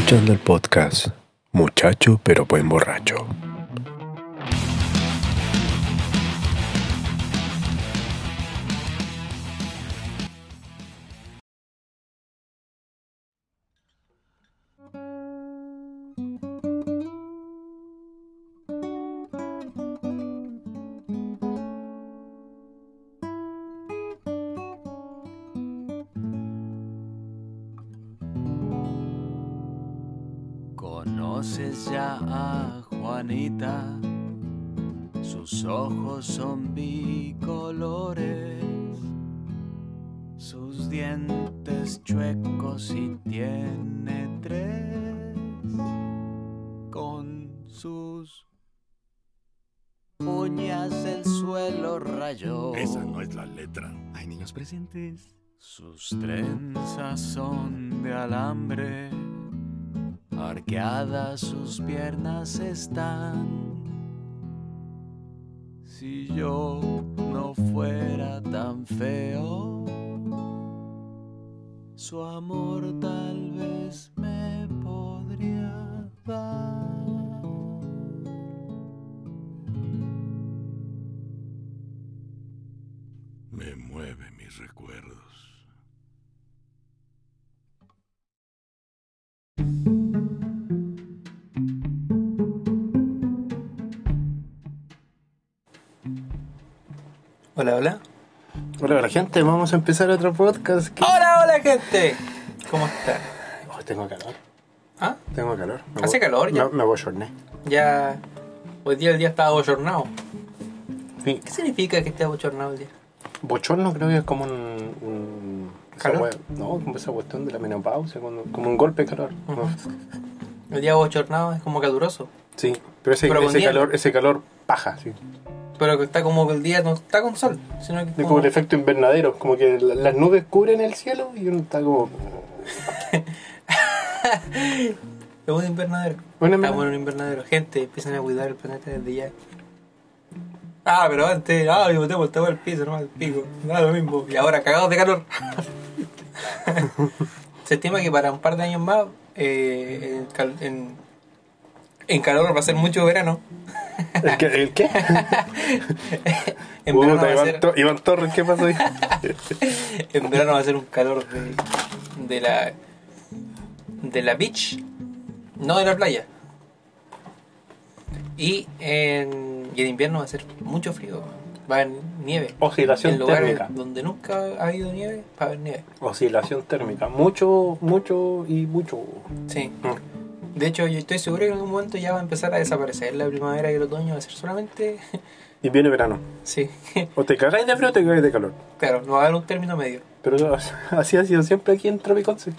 Escuchando el podcast Muchacho pero buen borracho. Sus ojos son bicolores, sus dientes chuecos y tiene tres, con sus uñas el suelo rayó. Esa no es la letra. Hay niños presentes. Sus trenzas son de alambre, arqueadas sus piernas están. Si yo no fuera tan feo, su amor tal vez me podría dar. Me mueve mis recuerdos. Hola, hola. Hola, hola gente, vamos a empezar otro podcast. que- Hola, hola, gente. ¿Cómo está? Oh, tengo calor, ¿Ah? tengo calor. Me Hace calor ya. Me, me abochorné. Ya. Hoy día el día está abochornado. Sí. ¿Qué significa que esté abochornado el día? Bochorno creo que es como un... un esa ¿Calor? wea- no, como esa cuestión de la menopausia, cuando- como un golpe de calor. Ujú. El día abochornado es como caluroso. Sí, pero ese, Pero con ese hielo. calor, ese calor paja, sí. Pero que está como que el día no está con sol, sino que Es como el efecto invernadero, como que la- las nubes cubren el cielo y uno está como... es un invernadero. Invernadero. Estamos en un invernadero. Gente, empiezan a cuidar el planeta desde ya. Ah, pero antes, ah, yo me tengo el piso, no el pico. Nada, lo mismo. Y ahora cagados de calor. Se estima que para un par de años más, eh, en, en, en calor va a ser mucho verano. ¿El qué? ¿El qué? En verano, va a Iván, ser, Iván Torres, ¿qué pasó ahí? en verano va a ser un calor de, de la de la beach, no de la playa. Y en, y en invierno va a ser mucho frío. Va a haber nieve. Oscilación en lugares térmica. donde nunca ha habido nieve, va a haber nieve. Oscilación térmica. Mucho, mucho y mucho. Sí. Mm. De hecho, yo estoy seguro que en algún momento ya va a empezar a desaparecer la primavera y el otoño. Va a ser solamente. Invierno y verano. sí. O te cagáis de frío o te cagáis de calor. claro, no va a haber un término medio. Pero así ha sido siempre aquí en Tropiconce.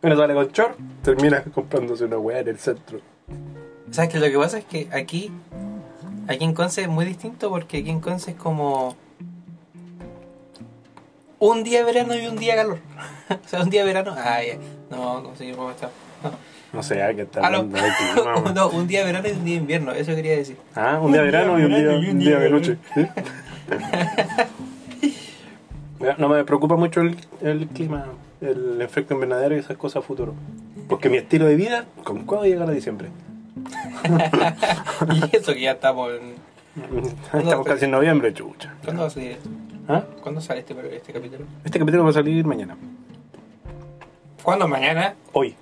Uno sale con short, termina comprándose una weá en el centro. ¿Sabes qué? Lo que pasa es que aquí, aquí en Conce es muy distinto porque aquí en Conce es como un día de verano y un día de calor. o sea, un día de verano. Ah, ya. No, no cómo está. No sé, ¿a qué está Ah, no. un día de verano y un día de invierno, eso quería decir. Ah, un día de verano y un día, un día de noche. No me preocupa mucho el, el clima, el efecto invernadero y esas cosas a futuro. Porque mi estilo de vida, ¿con cuándo llegar a diciembre? y eso que ya estamos en. Estamos casi en noviembre, chucha. ¿Cuándo va a salir esto? ¿Ah? ¿Cuándo sale este, este capítulo? Este capítulo va a salir mañana. ¿Cuándo? ¿Mañana? Hoy.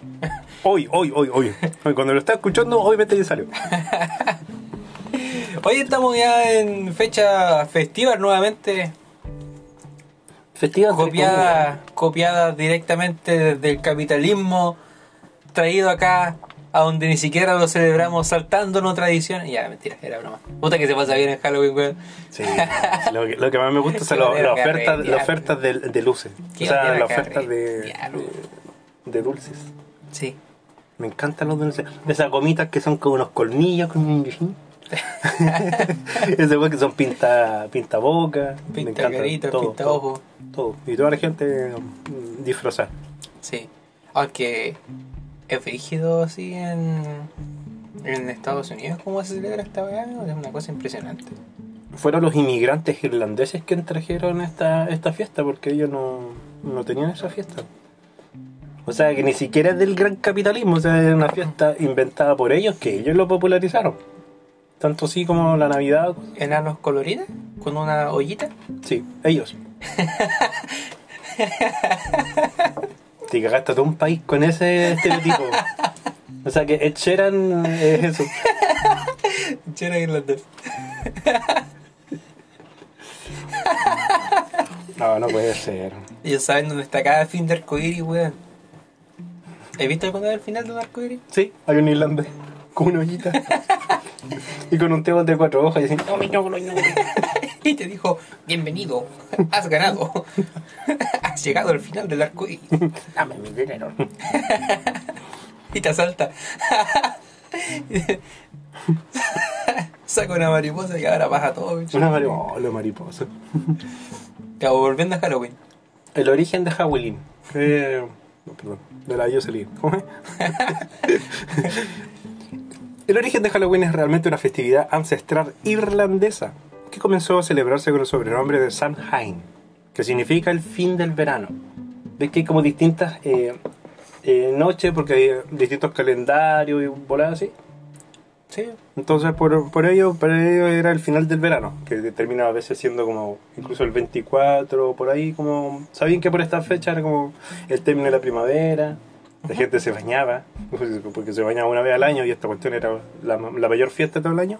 Hoy, hoy, hoy, hoy. Cuando lo está escuchando, obviamente ya salió. Hoy estamos ya en fecha festiva nuevamente. Festiva copiada, copiada directamente desde el capitalismo, traído acá a donde ni siquiera lo celebramos saltándonos tradiciones. Ya, mentira, era broma. Puta que se pasa bien en Halloween, weón. Sí, lo que, lo que más me gusta son las ofertas, las ofertas de, de luces. O sea, las ofertas de, de dulces. Sí. Me encantan los dulces. De esas gomitas que son como unos colmillos con un Esas que son pinta, pinta boca. Pinta carita, todo, pinta todo, ojo. Todo. Y toda la gente mm, disfrazada. Sí. Aunque es rígido así en, en Estados Unidos, ¿cómo se celebra esta weá? Es una cosa impresionante. Fueron los inmigrantes irlandeses que trajeron esta, esta fiesta porque ellos no, no tenían esa fiesta. O sea, que ni siquiera es del gran capitalismo, o sea, es una fiesta inventada por ellos que ellos lo popularizaron. Tanto así como la Navidad, Enanos coloridas con una ollita. sí, ellos. Te cagaste todo un país con ese estereotipo. O sea que Ed Sheeran es eso. Chera irlandés. No, no puede ser. Ellos saben dónde está cada fin de arcoíris, weón. ¿Has visto alguna vez el final de un arcoíris? Sí, hay un irlandés con una ollita. y con un tebo de cuatro hojas y dicen, no, no, no, no. Y te dijo, bienvenido, has ganado. has llegado al final del arcoíris. Dame mi dinero. Y te asalta. Saca una mariposa y ahora baja todo. bicho. Una mariposa. Oh, la mariposa. Acabo volviendo a Halloween. El origen de Halloween. Eh, no, perdón, de la Jocelyn. El origen de Halloween es realmente una festividad ancestral irlandesa que comenzó a celebrarse con el sobrenombre de Samhain, que significa el fin del verano. Ves que hay como distintas eh, eh, noches porque hay distintos calendarios y bolas así. Sí, entonces por, por ello por ello era el final del verano, que termina a veces siendo como incluso el 24, por ahí, como... Sabían que por esta fecha era como el término de la primavera, la gente se bañaba, porque se bañaba una vez al año y esta cuestión era la, la mayor fiesta de todo el año.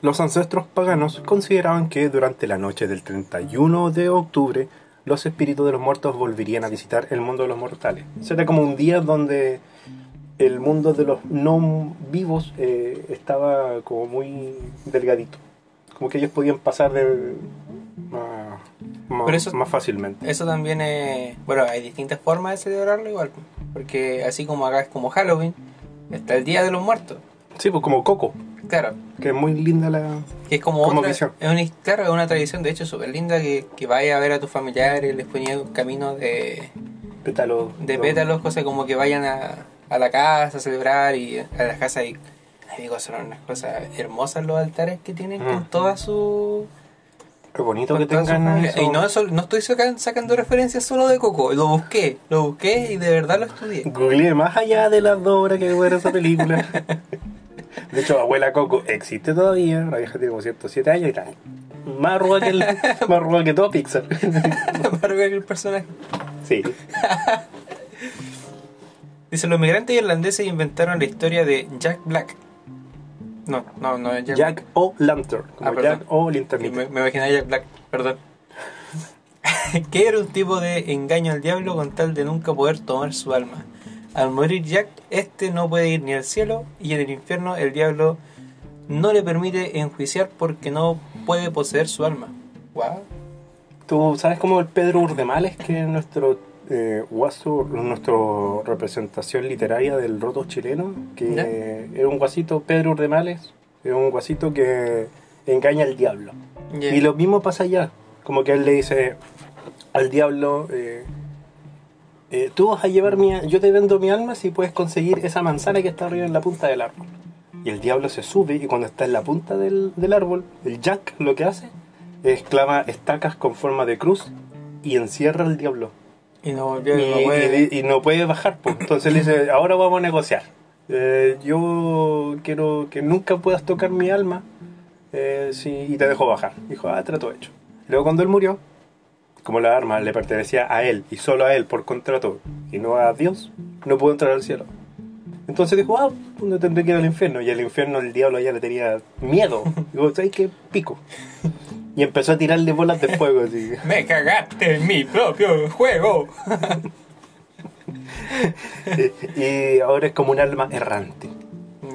Los ancestros paganos consideraban que durante la noche del 31 de octubre los espíritus de los muertos volverían a visitar el mundo de los mortales. Eso era como un día donde el mundo de los no vivos eh, estaba como muy delgadito. Como que ellos podían pasar de más, más- Pero eso- más fácilmente. Eso también es. Bueno, hay distintas formas de celebrarlo igual. Porque así como acá es como Halloween, está el Día de los Muertos. Sí, pues como Coco, Claro, que es muy linda la... que es como, Como otra. visión. Es una, claro, es una tradición de hecho súper linda que, que vaya a ver a tus familiares, les ponía un camino de, pétalo. de pétalos, cosas como que vayan a, a la casa a celebrar y a las casas y. Amigos, son unas cosas hermosas los altares que tienen Mm. con toda su. Qué bonito que tengan eso. Y no, eso- no estoy saca- sacando referencias solo de Coco, lo busqué, lo busqué y de verdad lo estudié. Googleé más allá de las dos horas que ver esa película. De hecho, Abuela Coco existe todavía. La vieja tiene como 107 años y tal. Más arruga que, el, más arruga que todo Pixar. Para ver el personaje. Sí. Dice, los migrantes irlandeses inventaron la historia de Jack Black. No, no, no es Jack, Jack o Lantern. Como Ah. Jack o Me, Linternita. me imaginé a Jack Black, perdón. que era un tipo de engaño al diablo con tal de nunca poder tomar su alma. Al morir Jack, este no puede ir ni al cielo y en el infierno el diablo no le permite enjuiciar porque no puede poseer su alma. Wow. ¿Tú sabes cómo el Pedro Urdemales, que es nuestro eh, guaso, nuestra representación literaria del roto chileno? Que ¿Ya? era un guasito, Pedro Urdemales, era un guasito que engaña al diablo. Y lo mismo pasa allá. Como que él le dice al diablo, eh, eh, tú vas a llevar mi... Yo te vendo mi alma si puedes conseguir esa manzana que está arriba en la punta del árbol. Y el diablo se sube y cuando está en la punta del, del árbol, el Jack lo que hace es clava estacas con forma de cruz y encierra al diablo. Y no volvió Y, no puede- y- y no puede bajar. pues. Entonces le dice, ahora vamos a negociar. Eh, yo quiero que nunca puedas tocar mi alma eh, si, y te dejo bajar. Dijo, ah, trato hecho. Luego cuando él murió, como la arma le pertenecía a él y solo a él por contrato y no a Dios, no pudo entrar al cielo. Entonces dijo, ah, no tendré que ir al infierno. Y al infierno el diablo ya le tenía miedo. Digo, ¿sabes qué? Pico. Y empezó a tirarle bolas de fuego. Así. Me cagaste en mi propio juego. y ahora es como un alma errante.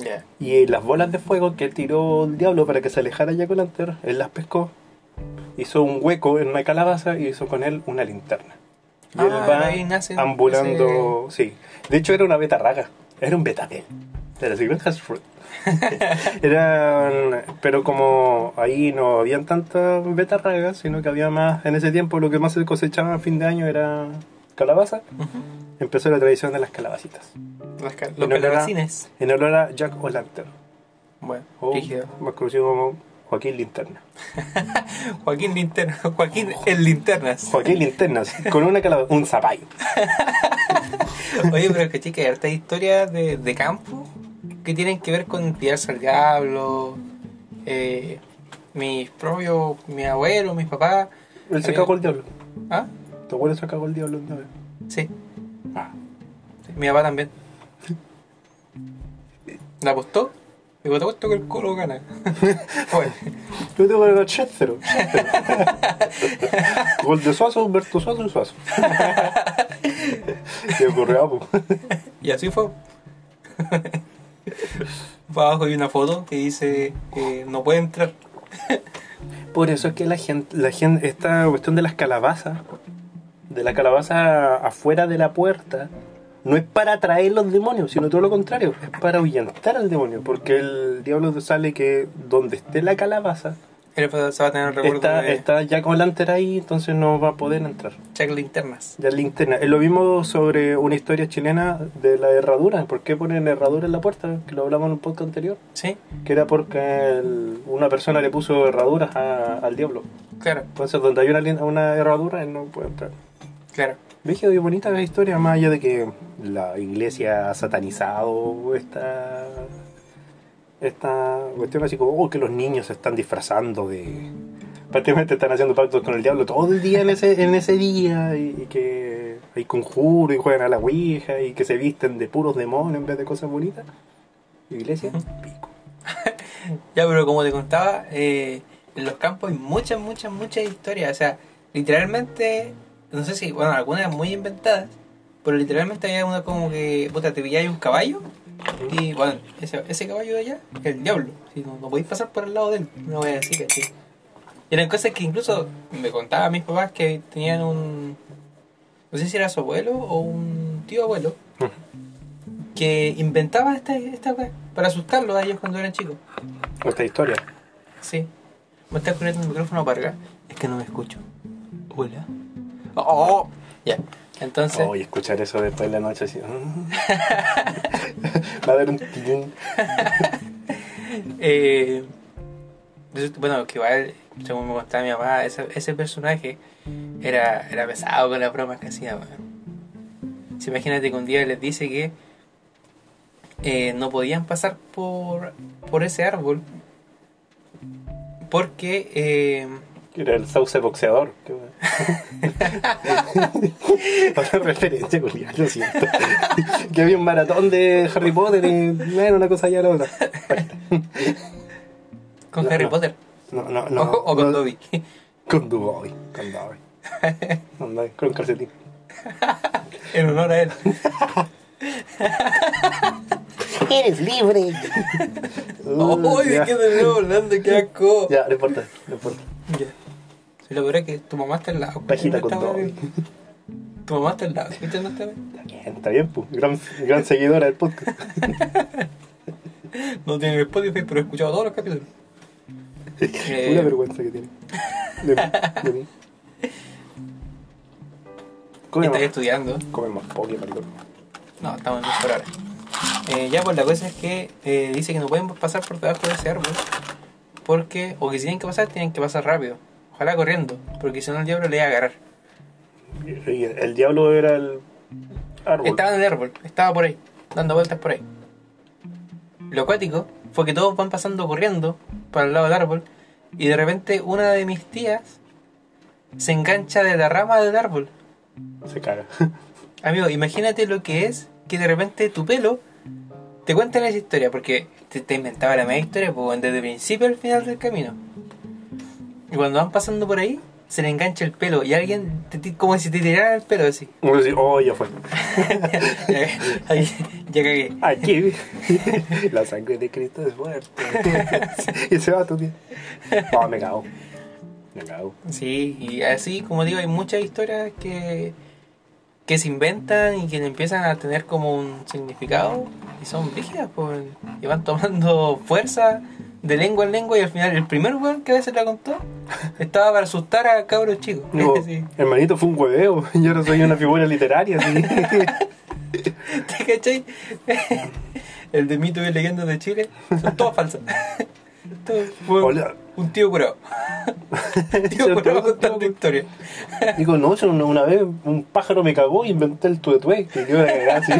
Ya. Y las bolas de fuego que tiró el diablo para que se alejara Jack O'Lantern, él las pescó, hizo un hueco en una calabaza y hizo con él una linterna. Y Ah, él va ahí nace ambulando. Sí. De hecho, era una betarraga. Era un betabel. Así, Has fruit. Eran, pero como ahí no habían tantas betarragas, sino que había más, en ese tiempo lo que más se cosechaba a fin de año era calabaza, empezó la tradición de las calabacitas. Los, calabacines. En honor a Jack O'Lantern. Bueno, o rígido. más conocido como Joaquín Linterna. Joaquín Linterna. Joaquín el Linternas. Joaquín Linternas, con una calabaza, un zapallo. Oye, pero que chica, hay hartas historias de, de campo que tienen que ver con tirarse al diablo. Eh, mis propios, mi abuelo, mis papás. Él se Eh, cagó el diablo. ¿Ah? Tu abuelo se cagó el diablo una vez. Sí. Ah. Sí, Mi papá también. ¿La apostó? Digo, te apuesto que el culo gana. bueno, Yo tengo que ganar 3-0. Gol de Suazo, Humberto Suazo y Suazo. Se ocurrió, y así fue. Abajo hay una foto que dice no puede entrar. Por eso es que la gente, la gente, esta cuestión de las calabazas, de la calabaza afuera de la puerta, no es para atraer los demonios, sino todo lo contrario, es para ahuyentar al demonio, porque el diablo sale que donde esté la calabaza, Él se va a tener el recuerdo está, de está ya con la antera ahí, entonces no va a poder entrar. check linternas. Ya linterna. Es lo mismo sobre una historia chilena de la herradura. ¿Por qué ponen herradura en la puerta? Que lo hablamos en un podcast anterior. Sí, Que era porque el- una persona le puso herraduras a- al diablo. claro, Entonces, donde hay una, una herradura, él no puede entrar. claro. Veje qué bonita la historia, más allá de que la iglesia ha satanizado esta, esta cuestión así como oh, que los niños se están disfrazando de... Prácticamente están haciendo pactos con el diablo todo el día en ese, en ese día y, y que hay conjuros y juegan a la ouija y que se visten de puros demonios en vez de cosas bonitas. Iglesia, pico. Ya, pero como te contaba, eh, en los campos hay muchas, muchas, muchas historias. O sea, literalmente, no sé si, bueno, algunas muy inventadas, pero literalmente había una como que, puta, te pilláis un caballo y, bueno, ese, ese caballo de allá es el diablo. Si no, no podéis pasar por el lado de él, no voy a decir que sí. Eran cosas que incluso me contaban mis papás que tenían un, no sé si era su abuelo o un tío abuelo, que inventaba esta, esta wea para asustarlos a ellos cuando eran chicos. Esta historia. Sí. Me estás poniendo el micrófono para acá. Es que no me escucho. Hola. Oh. Ya. Entonces, Oye, escuchar eso después de la noche así. Va a dar un tilín. eh, bueno, que igual, según me contaba mi mamá, ese, ese personaje era, era pesado con las bromas que hacía. Si imagínate que un día les dice que eh, no podían pasar por, por ese árbol porque eh, Era el sauce boxeador. Qué bueno. Otra referencia, Julián, lo siento. que había un maratón de Harry Potter y bueno, una cosa ya la otra. con No, Harry no. Potter No, no, no. o, o con no, Dobby. Con Duboy. Con Dobby. Con Dobby, Con calcetín. en honor a él. Eres libre. ¡Uy, de qué te veo hablando! ¡Qué asco! Ya, no importa, no importa. Ya. Si lo peor es que tu mamá está al lado. Pajita ¿Cómo con bien? Tu mamá está al lado. ¿Viste está bien? Está bien, está bien, pues. Gran, gran seguidora del podcast. No tiene Spotify, pero he escuchado todos los capítulos. Eh, Una vergüenza que tiene. De mí, de mí. Come Estás más, estudiando. come más poke. No, estamos en por. Eh, ya, pues la cosa es que eh, dice que no pueden pasar por debajo de ese árbol. Porque, o que si tienen que pasar, tienen que pasar rápido. Ojalá corriendo, porque si no el diablo le va a agarrar. Y el diablo era el árbol. Estaba en el árbol, estaba por ahí, dando vueltas por ahí. Lo acuático fue que todos van pasando corriendo para el lado del árbol y de repente una de mis tías se engancha de la rama del árbol. Se caga. Amigo, imagínate lo que es que de repente tu pelo te cuentan esa historia, porque te, te inventaba la media historia pues, desde el principio al final del camino. Y cuando van pasando por ahí, se le engancha el pelo y alguien, te- como si te tirara el pelo así. Uno dice, oh, ya fue. Ya cagué. Aquí. La sangre de Cristo es fuerte. y se va tu tío. Oh, me cago. Me cago. Sí, y así, como digo, hay muchas historias que, que se inventan y que empiezan a tener como un significado y son rígidas, pues, y van tomando fuerza de lengua en lengua y al final el primer weón que a veces la contó estaba para asustar a cabros chicos. Digo, Sí. hermanito, fue un hueveo. Yo ahora soy una figura literaria. ¿sí? ¿Te cachai? El de mito y leyendas de Chile son todas falsas. Fue Hola. Un tío curado. tío curado contando historia. Digo, no, una, una vez un pájaro me cagó y inventé el tuetué, que así.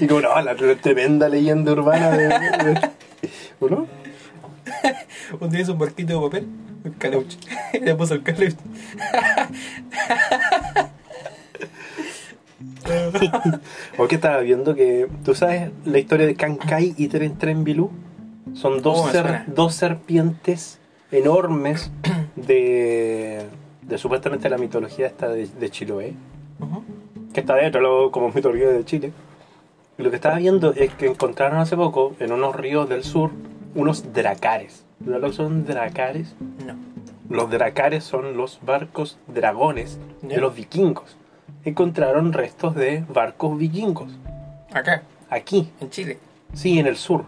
Y como, no, la tremenda leyenda urbana de... de- ¿O no? Un día hizo un barquito de papel. El caleuche. Le puso el caleuche. O que estaba viendo que, ¿tú sabes la historia de Kankai y Tren Tren Bilú? Son dos, Oh, ser- dos serpientes enormes de, de supuestamente la mitología esta de, de Chiloé, que está dentro lo- como mitología de Chile. Y lo que estaba viendo es que encontraron hace poco en unos ríos del sur unos dracares. ¿Sabes lo que son dracares? No. Los dracares son los barcos dragones de los vikingos. Encontraron restos de barcos vikingos. Acá, Aquí, en Chile. sí, en el sur.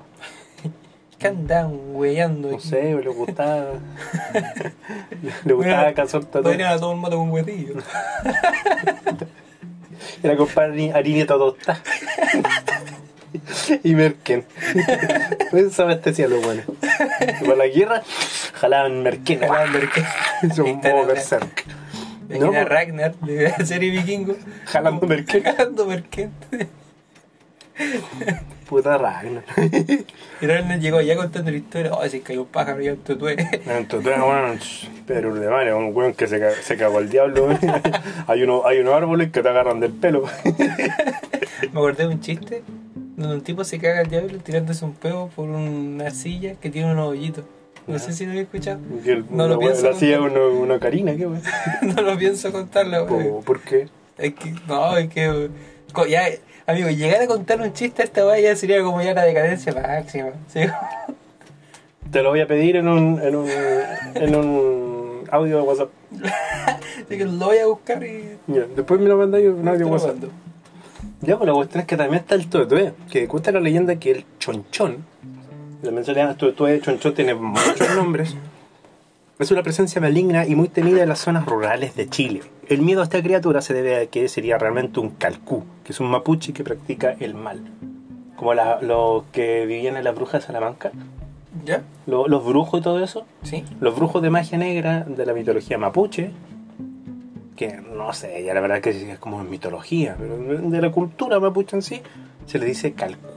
¿Qué andan weyando No sé, le gustaba. le gustaba Mira, cazar tatuajes. Podrían a todo el mundo con huetillo. Era comprar harineta tosta. y merken. Eso abastecía lo bueno. Y para la guerra, jalaban merken. Jalaban merken. Es un modo berserk. No, No, Ragnar de la serie Vikingo. Jalando merken. Jalando merken. Puta Ragnar. Y Ragnar llegó allá contando la historia. Oh, si cayó un pájaro y un tutué. Entonces, bueno, pero de madre, un weón que se, se cagó el diablo. hay, uno, hay unos árboles que te agarran del pelo. Me acordé de un chiste donde un tipo se caga al diablo tirándose un peo por una silla que tiene unos hoyitos. No sé si lo había escuchado. El- No lo pienso La contar. una, una carina, ¿qué no lo pienso contarlo, güey. Po- ¿Por qué? Es que, no, es que, ya, amigo, llegar a contar un chiste a esta valla sería como ya la decadencia máxima. ¿sí? Te lo voy a pedir en un, en un, en un audio de WhatsApp. Así que lo voy a buscar y. Ya, después me lo mandáis en un audio de WhatsApp. mando. Ya, pues la cuestión es que también está el tuetué, que cuenta la leyenda que el chonchón, también se le llama tuetué, chonchón tiene muchos nombres, es una presencia maligna y muy temida en las zonas rurales de Chile. El miedo a esta criatura se debe a que sería realmente un calcú, que es un mapuche que practica el mal. Como la- los que vivían en las brujas de Salamanca, ¿Ya? lo- los brujos y todo eso, ¿Sí? los brujos de magia negra de la mitología mapuche, que no sé, ya la verdad que es como mitología, pero de la cultura mapuche en sí, se le dice calcú.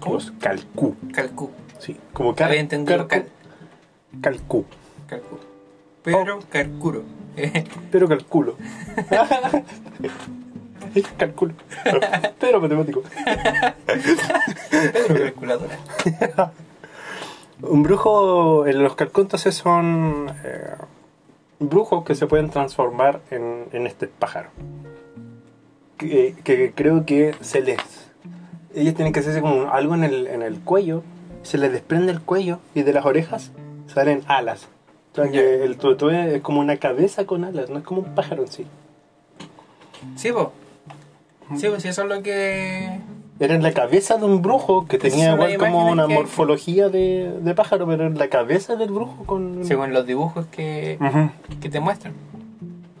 ¿Cómo? Los calcú, Calcú. sí, como cal, Había entendido calcú, calcú, Calcú. Pero Carcuro. pero calculo. calculo. pero matemático. Pero calculadora. Un brujo, eh, los calcóntases son eh, brujos que se pueden transformar en, en este pájaro. Que, que creo que se les. Ellos tienen que hacerse como algo en el, en el cuello, se les desprende el cuello y de las orejas salen alas. O sea que Ya. el tuetué es como una cabeza con alas, no es como un pájaro en sí. Sí, pues. Sí, pues eso es lo que. Era en la cabeza de un brujo que Esas tenía igual como una que- morfología de, de pájaro, pero en la cabeza del brujo con. Según los dibujos que, que te muestran.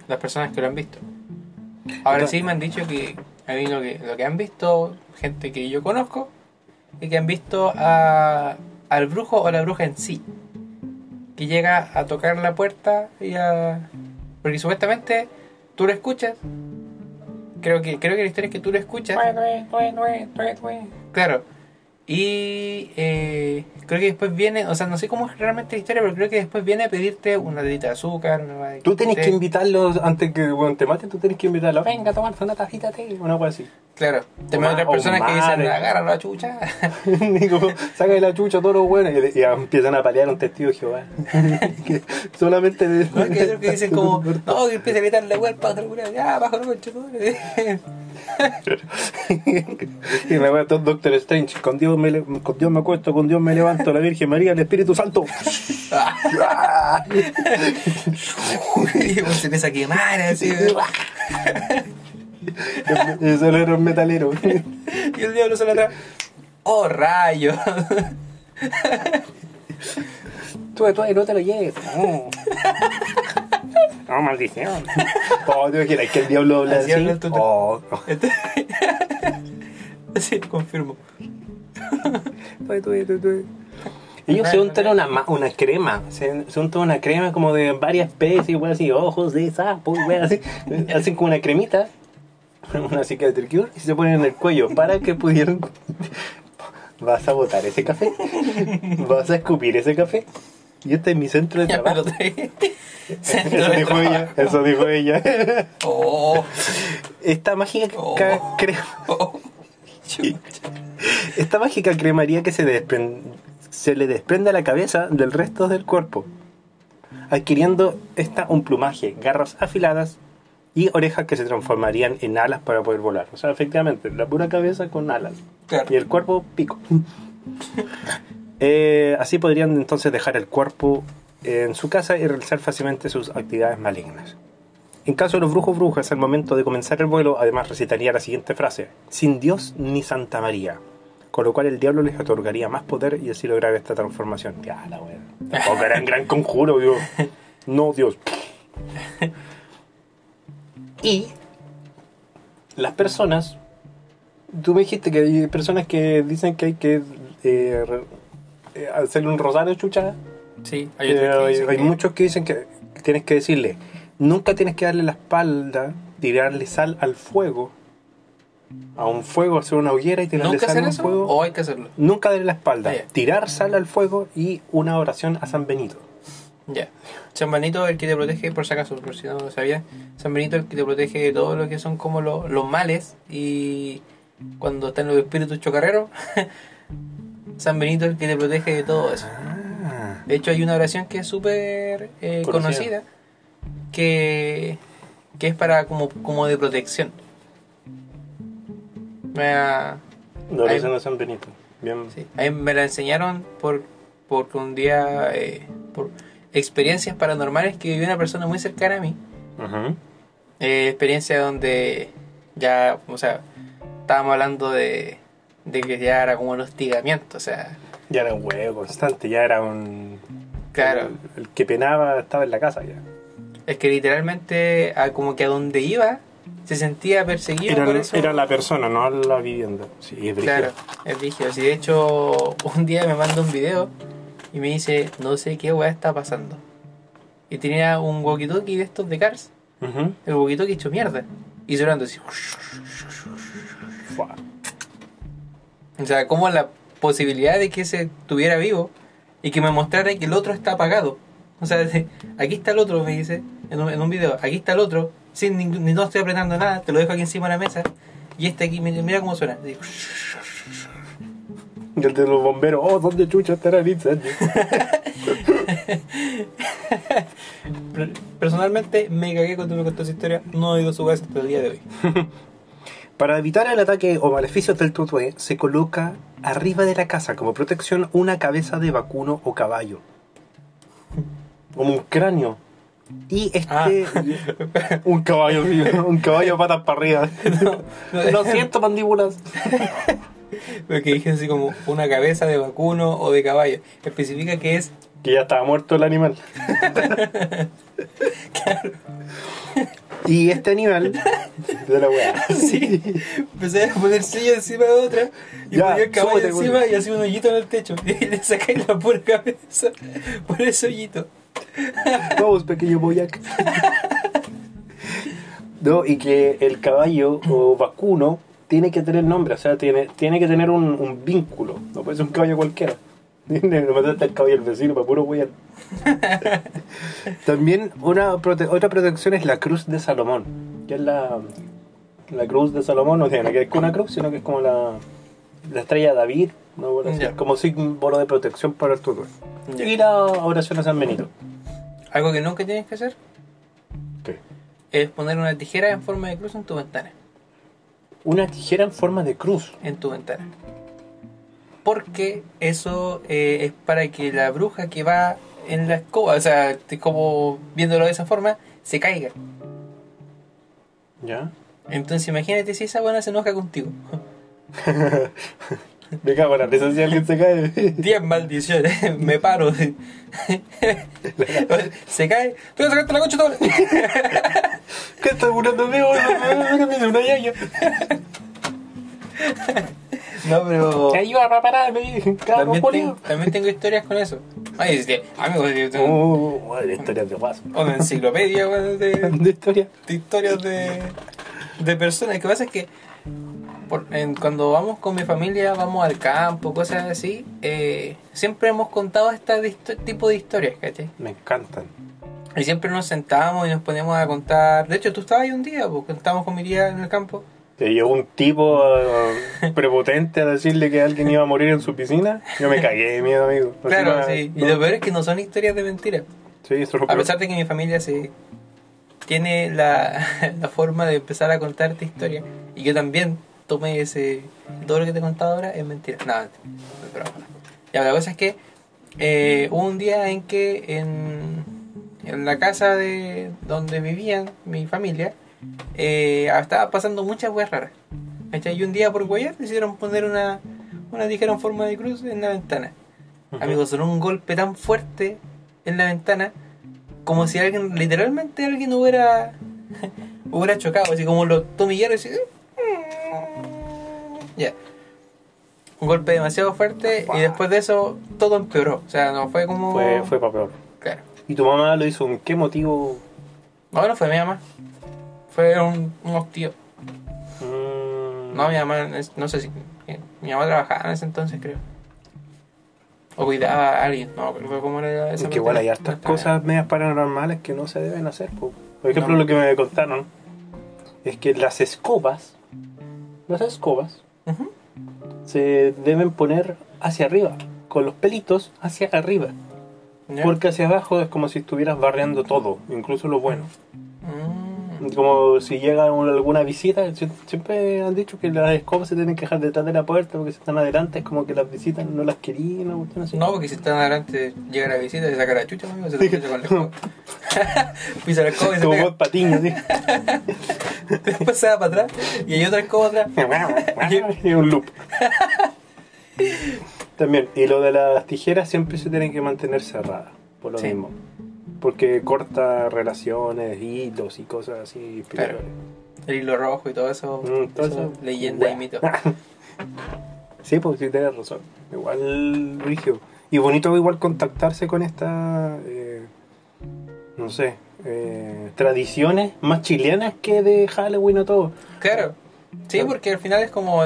Las personas que lo han visto. Ahora sí me han dicho que a mí lo que, lo que han visto, gente que yo conozco, es que han visto a, al brujo o la bruja en sí. Que llega a tocar la puerta y a... Porque supuestamente tú lo escuchas. Creo que, creo que la historia es que tú lo escuchas. Claro. Y eh, creo que después viene, o sea, no sé cómo es realmente la historia, pero creo que después viene a pedirte una dedita de azúcar. Una de Tú tenés té. que invitarlo antes que bueno, te maten, tú tenés que invitarlo. Venga, tomarte una tacita de té, una cosa así. Claro. O otras personas que dicen, agarra la chucha. Digo, saca de la chucha todo lo bueno y, y empiezan a pelear un testigo de Jehová. Que solamente de, ¿No? Que otros que dicen como, no, que empieza a gritarle igual pájaro, culiao, ya, pájaro, concha, tu madre. y me voy a todo Doctor Strange. Con Dios, me, con Dios me acuesto, con Dios me levanto, la Virgen María, el Espíritu Santo. pues se empieza a quemar así. Eso era un metalero. y el diablo se la trae. Oh, rayo. Tú, tú, no te lo lleves. No, no maldición. Oh, ¿te imaginas que el diablo habla Así así? Oh, Este- sí, confirmo. Tú. Ellos se untan una, ma- una crema, se, se untan una crema como de varias especies, igual así, ojos de sapo, igual así. Hacen como una cremita, una cicatriz y se ponen en el cuello para que pudieran. Vas a botar ese café, vas a escupir ese café. Y este es mi centro de trabajo. Centro Eso de dijo trabajo. ella, eso dijo ella. Oh, Esta mágica Oh. crema. oh. Esta mágica cremaría que se, se le desprende a la cabeza del resto del cuerpo, adquiriendo esta un plumaje, garras afiladas y orejas que se transformarían en alas para poder volar. O sea, efectivamente, la pura cabeza con alas Claro. y el cuerpo pico. Eh, así podrían entonces dejar el cuerpo en su casa y realizar fácilmente sus actividades malignas. En caso de los brujos brujas, al momento de comenzar el vuelo, además recitaría la siguiente frase: Sin Dios ni Santa María. Con lo cual el diablo les otorgaría más poder y así lograr esta transformación. Ya, la wea. Tampoco era un gran conjuro, digo. No, Dios. Y las personas. Tú me dijiste que hay personas que dicen que hay que eh, eh, hacerle un rosario chucha. Sí, hay, Eh, que hay, hay que- muchos que dicen que tienes que decirle, nunca tienes que darle la espalda, tirarle sal al fuego, a un fuego, hacer una hoguera y tirarle ¿Nunca sal hacer a un eso? fuego. ¿O hay que hacerlo? Nunca darle la espalda, tirar sal al fuego y una oración a San Benito. Ya. San Benito es el que te protege, por si acaso, por si no lo sabía. San Benito es el que te protege de todo lo que son como lo- los males y cuando están los espíritus chocarreros. San Benito es el que te protege de todo eso. Ah, De hecho, hay una oración que es súper eh, Conocida. conocida que, que es para como, como de protección. Me la Ahí- a San Benito. Bien. Sí, me la enseñaron por porque un día eh, por experiencias paranormales que vivió una persona muy cercana a mí. Eh, experiencia donde ya, o sea, estábamos hablando de, de que ya era como un hostigamiento, o sea, Ya era un huevo constante, ya era un... claro, El, el que penaba estaba en la casa ya. Es que literalmente a, como que a donde iba se sentía perseguido Era, por eso. era la persona, no la vivienda. Sí, es brígido. Claro, es rígido. Si de hecho un día me manda un video y me dice, no sé qué weá está pasando. Y tenía un walkie-talkie de estos de Cars, Ujú. el walkie-talkie hecho mierda. Y sonando así. O sea, como la posibilidad de que se estuviera vivo y que me mostrara que el otro está apagado. O sea, aquí está el otro, me dice, en un, en un video, aquí está el otro, sin ni no estoy apretando nada, te lo dejo aquí encima de la mesa. Y este aquí, mira, cómo suena. Y el de los bomberos, oh, ¿dónde chucha estará el incendio? Per- Personalmente me cagué cuando me contó esa historia, no he oído su voz hasta el día de hoy. Para evitar el ataque o maleficios del tutué, se coloca arriba de la casa como protección una cabeza de vacuno o caballo. Como un cráneo. Y este. un caballo, un caballo patas para arriba. Lo siento, mandíbulas. Porque dije así como una cabeza de vacuno o de caballo. Especifica que es Que ya estaba muerto el animal. Y este animal. De la weá. Sí, empecé a poner silla encima de otra y Ya, ponía el caballo súbete, encima y hacía un hoyito en el techo. Y le sacáis la pura cabeza por ese hoyito. Vamos, pequeño boyac. No, y que el caballo o vacuno tiene que tener nombre, o sea, tiene, tiene que tener un, un vínculo. No puede ser un caballo cualquiera. No mataste al caballo del vecino para puro huear. También una prote- otra protección es la cruz de Salomón, que es la, la cruz de Salomón, no tiene nada que ver con una cruz, sino que es como la, la estrella de David, ¿no? Como símbolo de protección para el tutor. Y la oración a San Benito. Algo que nunca tienes que hacer ¿Qué? es poner una tijera en forma de cruz en tu ventana. Una tijera en forma de cruz. En tu ventana. Porque eso eh, es para que la bruja que va en la escoba, o sea, como viéndolo de esa forma, se caiga. ¿Ya? Entonces imagínate si esa buena se enoja contigo. Me cago en la risa si alguien se cae. 10 maldiciones, me paro. se cae, tú vas a sacarte la concha toda. ¿Qué estás burlando de mí? Una yaya. No, pero. Te ayuda para parar, me dije, claro, También, Julio. tengo, también tengo historias con eso. Ay, este, amigo, yo tengo Oh, madre, historias de guaso. una enciclopedia de, De historia. de historias de, de personas. Lo que pasa es que por- en- cuando vamos con mi familia, vamos al campo, cosas así, eh, siempre hemos contado este tipo de historias, ¿cachai? Me encantan. Y siempre nos sentábamos y nos poníamos a contar. De hecho, tú estabas ahí un día, porque estábamos con mi tía en el campo. Te llegó un tipo eh, prepotente a decirle que alguien iba a morir en su piscina. Yo me cagué de miedo, amigo. Claro, sí. Y lo peor es que no son historias de mentiras. Sí, eso es lo A peor. pesar de que mi familia se tiene la, la forma de empezar a contarte historias. Y yo también tomé ese. Todo lo que te he contado ahora es mentira. Nada, es broma. Ya, la cosa es que eh, hubo un día en que en, en la casa de donde vivían mi familia eh, estaba pasando muchas weas raras. Y un día por guayar decidieron poner una, una tijera en forma de cruz en la ventana. Ujú. Amigos, sonó un golpe tan fuerte en la ventana como si alguien, literalmente alguien hubiera hubiera chocado, así como los tomilleros así. Ya. Un golpe demasiado fuerte y después de eso todo empeoró. O sea, no fue como. Fue, fue para peor. Claro. ¿Y tu mamá lo hizo con qué motivo? No, no fue mi mamá. Fue un, unos tíos. Mm, No, mi mamá, no sé si. Mi mamá trabajaba en ese entonces, creo. O cuidaba a alguien. No, pero cómo era esa Es que igual hay hartas No cosas medias paranormales que no se deben hacer. po. Por ejemplo, No. lo que me contaron es que las escobas, las escobas, se deben poner hacia arriba, con los pelitos hacia arriba. Porque hacia abajo es como si estuvieras barreando todo, incluso lo bueno. Como si llega un- alguna visita, sie- siempre han dicho que las escobas se tienen que dejar detrás de la puerta porque si están adelante es como que las visitas no las querían o así. No, porque si están adelante, llega la visita y saca la chucha, amigo, se la chucha con la escoba. Pisa la escoba y se Como pega. vos patiño, ¿sí? Después se va para atrás y hay otra escoba atrás. y un loop. También, y lo de las tijeras siempre se tienen que mantener cerradas, por lo Sí. mismo. Porque corta relaciones, hilos y cosas así. Claro. El hilo rojo y todo eso. Mm, todo eso, eso. leyenda y mito. Sí, pues sí, tienes razón. Igual, Rigio. Y bonito igual contactarse con estas, eh, no sé, eh, tradiciones más chilenas que de Halloween o todo. Claro. Sí, porque al final es como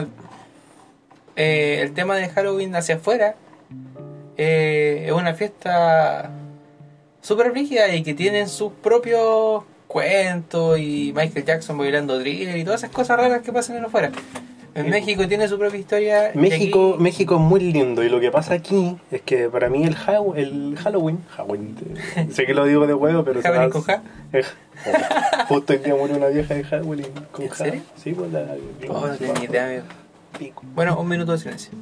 eh, el tema de Halloween hacia afuera. eh, es una fiesta súper rígida y que tienen sus propios cuentos y Michael Jackson bailando drill y todas esas cosas raras que pasan en afuera. En. México tiene su propia historia. México, aquí- México es muy lindo y lo que pasa aquí es que para mí el, Haw- el Halloween, Halloween, sé que lo digo de huevo, pero Halloween con J. Eh, Justo el día murió una vieja de Halloween con ¿En J. serio? Sí, pues la... Oh, no tenía idea, amigo. Pico. Bueno, un minuto de silencio.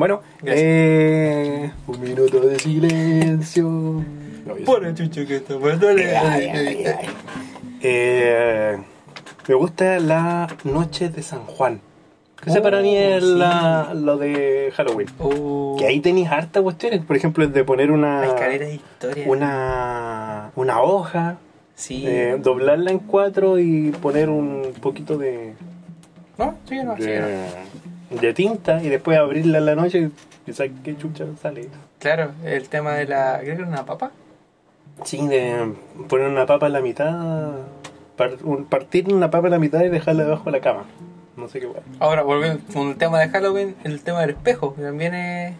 Bueno, eh, un minuto de silencio. No, el chucho que está poniéndole. Ay, ay, ay. Eh, me gusta la noche de San Juan. Que ese Oh, para mí es sí. la- lo de Halloween. Oh, Que ahí tenéis harta cuestiones. Por ejemplo, el de poner una, Hay caleta de historia. una, una hoja, Sí. eh, doblarla en cuatro y poner un poquito de, ¿No? Sí, no, sí, no. De, tinta y después abrirla en la noche y pensar qué chucha sale. Claro, el tema de la. Creo que era una papa. Sí, de poner una papa en la mitad, par- un- partir una papa en la mitad y dejarla debajo de la cama. No sé qué bueno. Ahora, volviendo con el tema de Halloween, el tema del espejo, que también es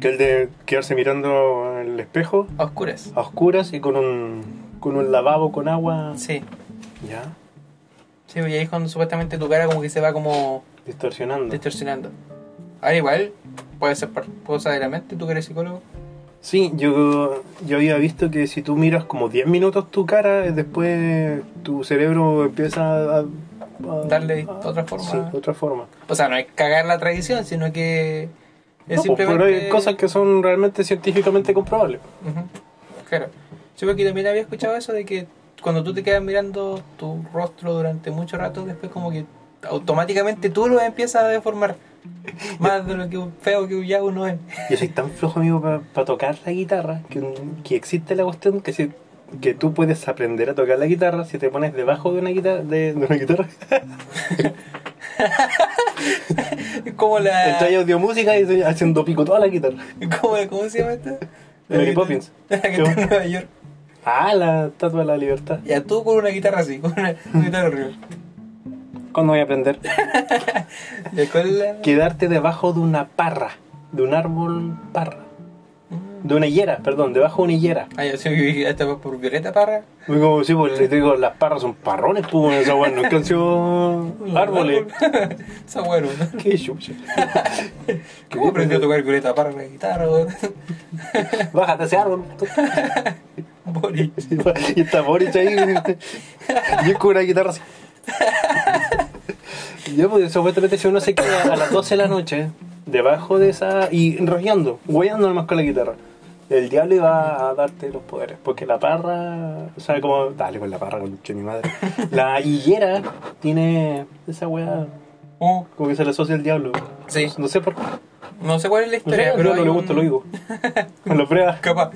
Que el de quedarse mirando el espejo a oscuras. a oscuras y con un, con un lavabo con agua. Sí, Ya, sí, y ahí es cuando supuestamente tu cara como que se va como distorsionando. distorsionando. Ahora igual, puede ser por cosa de la mente, tú que eres psicólogo. Sí, yo, yo había visto que si tú miras como 10 minutos tu cara, eh, después tu cerebro empieza a... a- Darle a- otra forma. Sí, otra forma. O sea, no es cagar la tradición, sino que es No, pues, simplemente... pero hay cosas que son realmente científicamente comprobables. Ujú, Claro. Yo porque también había escuchado eso de que cuando tú te quedas mirando tu rostro durante mucho rato, después como que automáticamente tú lo empiezas a deformar. Más de lo que feo que ya uno es. Yo soy tan flojo, amigo, para tocar la guitarra, que, que existe la cuestión que, si, que tú puedes aprender a tocar la guitarra si te pones debajo de una guitarra. De, de una guitarra. Como la. Ahí audio música y haciendo pico toda la guitarra. ¿Cómo, ¿Cómo se llama esta? Mary Poppins. La que está en Nueva York. Ah, la estatua de la libertad. Ya tú con una guitarra así, con una, una guitarra arriba. ¿Cuándo voy a aprender? ¿Y cuál es? Quedarte debajo de una parra, de un árbol parra. De una higuera, perdón, debajo de una higuera. Ah, yo sé que esta por Violeta Parra. Como, sí, pues le digo, las parras son parrones, pues, esa weá nunca han sido árboles. Está bueno. Qué chucha. ¿Cómo aprendió a tocar Violeta Parra en la guitarra, weón? Bájate ese árbol. Boris. Y está Boris ahí. Y es con una guitarra así. Yo, pues, supuestamente, si uno se queda a las 12 de la noche, debajo de esa. y rojeando, guayando nomás con la guitarra, el diablo iba a darte los poderes. Porque la parra. O sea, como. Dale con la parra, con mi madre. La higuera tiene esa weá. Oh, Como que se le asocia al diablo. Sí. No sé por qué. no sé cuál es la No sé, historia, pero no le un- gusta, lo digo. Me lo prueba. Capaz.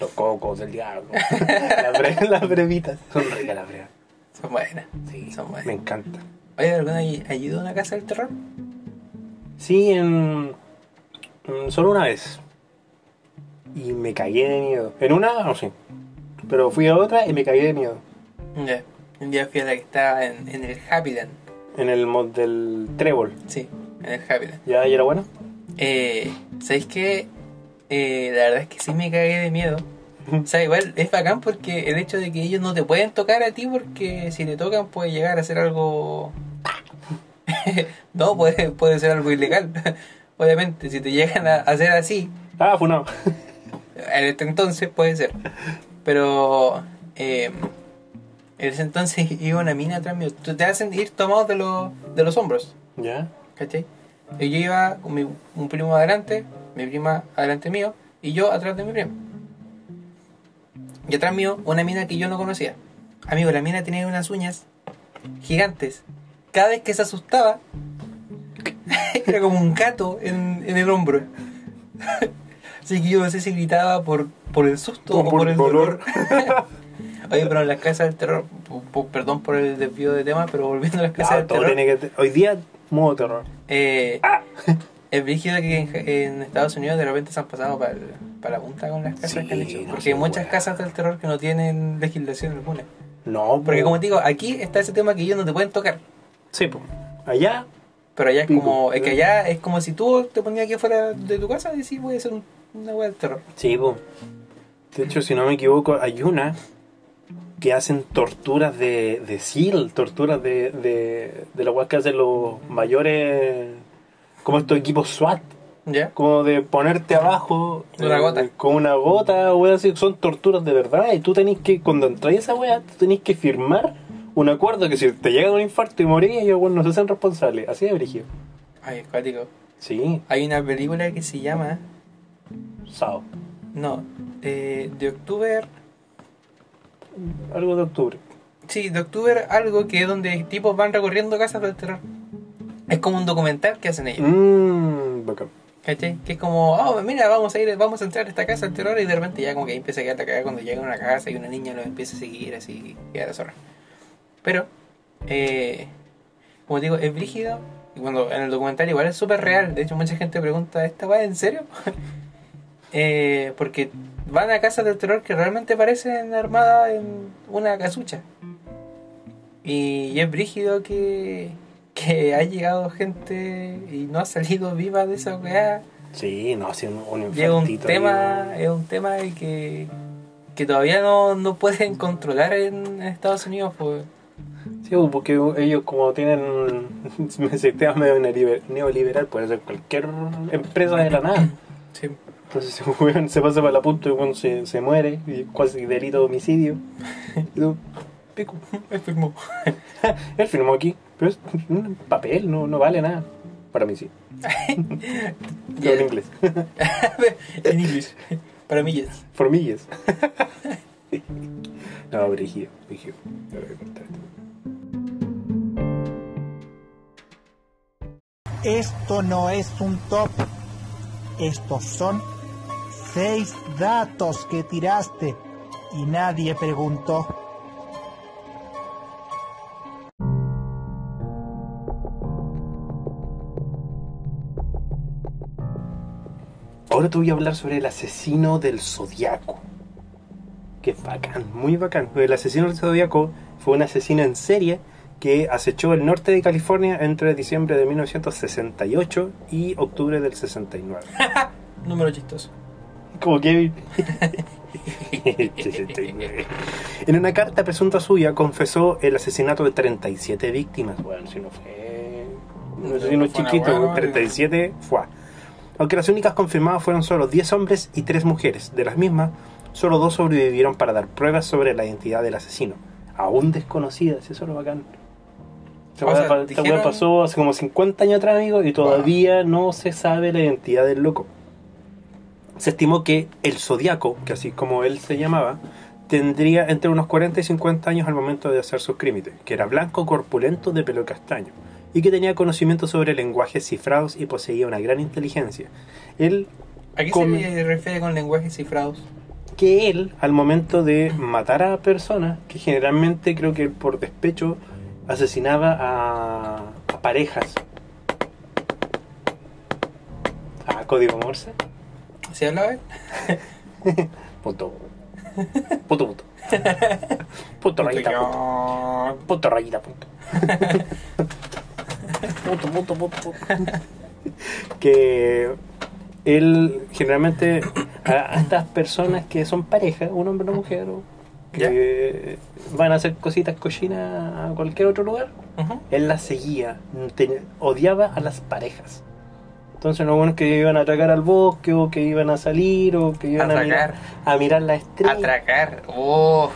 Los cocos del diablo. Las brevitas. Son ricas las brevas. Son buenas. Sí, Son buenas. me encanta. Oye, ¿alguna ido a una casa del terror? Sí, en, en- solo una vez. Y me cagué de miedo. En una, no sé. Pero fui a otra y me cagué de miedo. Ya. Un día fui a la que estaba en, en el Happyland. En el mod del trébol. Sí, en el Happyland. ¿Ya y era bueno? Eh, ¿Sabéis qué? Eh, la verdad es que sí me cagué de miedo. O sea, igual es bacán porque el hecho de que ellos no te pueden tocar a ti porque si te tocan puede llegar a ser algo... no, puede, puede ser algo ilegal. Obviamente, si te llegan a hacer así, Ah, fue no. en este entonces puede ser. Pero eh, en ese entonces iba una mina atrás mío. Te hacen ir tomados de, los de los hombros. ¿Ya? ¿Cachai? Y yo iba con mi, un primo adelante, mi prima adelante mío, y yo atrás de mi primo. Y atrás mío, una mina que yo no conocía. Amigo, la mina tenía unas uñas gigantes. Cada vez que se asustaba, era como un gato en, en el hombro. Así que yo no sé si gritaba por, por el susto o Por- por el dolor. Oye, pero en las casas del terror, perdón por el desvío de tema, pero volviendo a las casas Ah, del todo terror. tiene que... Hoy día, modo terror. Eh, es brígido que en, en Estados Unidos de repente se han pasado para, para la punta con las casas Sí, que han hecho. no Porque hay muchas casas del terror que no tienen legislación alguna. No, Porque po. como te digo, aquí está ese tema que ellos no te pueden tocar. Sí, pues. Allá, Pero allá es Pico. como, es que allá es como si tú te ponías aquí afuera de tu casa y decís voy a hacer un- una wea del terror. Sí, po. De hecho, si no me equivoco, hay una que hacen torturas de, de SEAL, torturas de, de, de la weas que hacen los mayores, como estos equipos SWAT, ¿Ya? como de ponerte abajo De una gota. con una gota, weas así, son torturas de verdad. Y tú tenés que, cuando entras a esa wea, tú tenés que firmar un acuerdo que si te llega un infarto y morís, ellos bueno, no se hacen responsables. Así de brígido. Ay, es cuático. Sí, Hay una película que se llama, Sao. no, eh, de octubre, Algo de octubre. Sí, de octubre algo que es donde tipos van recorriendo casas del terror. Es como un documental que hacen ellos. Mmm, bacán. ¿Cachai? Que es como, oh, mira, vamos a ir, vamos a entrar a esta casa del terror y de repente ya como que ahí empieza a quedar la cagada cuando llega a una casa y una niña lo empieza a seguir así, queda la zorra. Pero, eh, como digo, es brígido. Y cuando en el documental igual es súper real. De hecho, mucha gente pregunta, ¿esta va en serio? eh, porque van a casas del terror que realmente parecen armadas en una casucha. Y, y es brígido que, que ha llegado gente y no ha salido viva de esa weá. Sí, no, sí, un, un es un tema, es un tema que, que todavía no, no pueden controlar en Estados Unidos. Pues. Sí, porque ellos como tienen un sistema medio neoliber- neoliberal, puede ser cualquier empresa de la nada. Sí. Entonces se pasa para la punta y bueno, se, se muere, y casi delito de homicidio. Y tú, pico. Me firmó. Él firmó aquí, pero es un papel, no, no vale nada. Para mí sí. En inglés. en inglés. Para mí, yes. Formillas. no, brígido. Te voy a contar Esto no es un top. Estos son seis datos que tiraste y nadie preguntó. Ahora te voy a hablar sobre el asesino del zodiaco. Que bacán, muy bacán. El asesino del zodiaco fue un asesino en serie que acechó el norte de California entre diciembre de 1968 y octubre del 69. Número chistoso. Como Kevin. 69. En una carta presunta suya confesó el asesinato de 37 víctimas. Bueno, si no fue un asesino Fue una chiquito, hueá, 37 fue. Aunque las únicas confirmadas fueron solo 10 hombres y 3 mujeres. De las mismas, solo dos sobrevivieron para dar pruebas sobre la identidad del asesino. Aún desconocidas, eso es lo bacán. Esta dijeron- pasó hace como 50 años atrás, amigo, y todavía no se sabe la identidad del loco. Se estimó que el Zodíaco, que así como él se llamaba, tendría entre unos 40 y 50 años al momento de hacer sus crímenes, que era blanco, corpulento, de pelo castaño, y que tenía conocimiento sobre lenguajes cifrados y poseía una gran inteligencia. Él, ¿A qué se refiere con lenguajes cifrados? que él, al momento de matar a personas, que generalmente creo que por despecho asesinaba a, a parejas, a código Morse, ¿Se hablaba él? punto, punto, punto, punto, rayita, punto. Punto rayita, punto. punto, punto, punto, punto. Que él generalmente a a estas personas que son pareja, un hombre y una mujer, o que van a hacer cositas cochinas a cualquier otro lugar, él las seguía, te- odiaba a las parejas. Entonces lo bueno es que iban a atracar al bosque o que iban a salir o que iban a mirar, Atracar. a mirar la estrella. Atracar. Oh,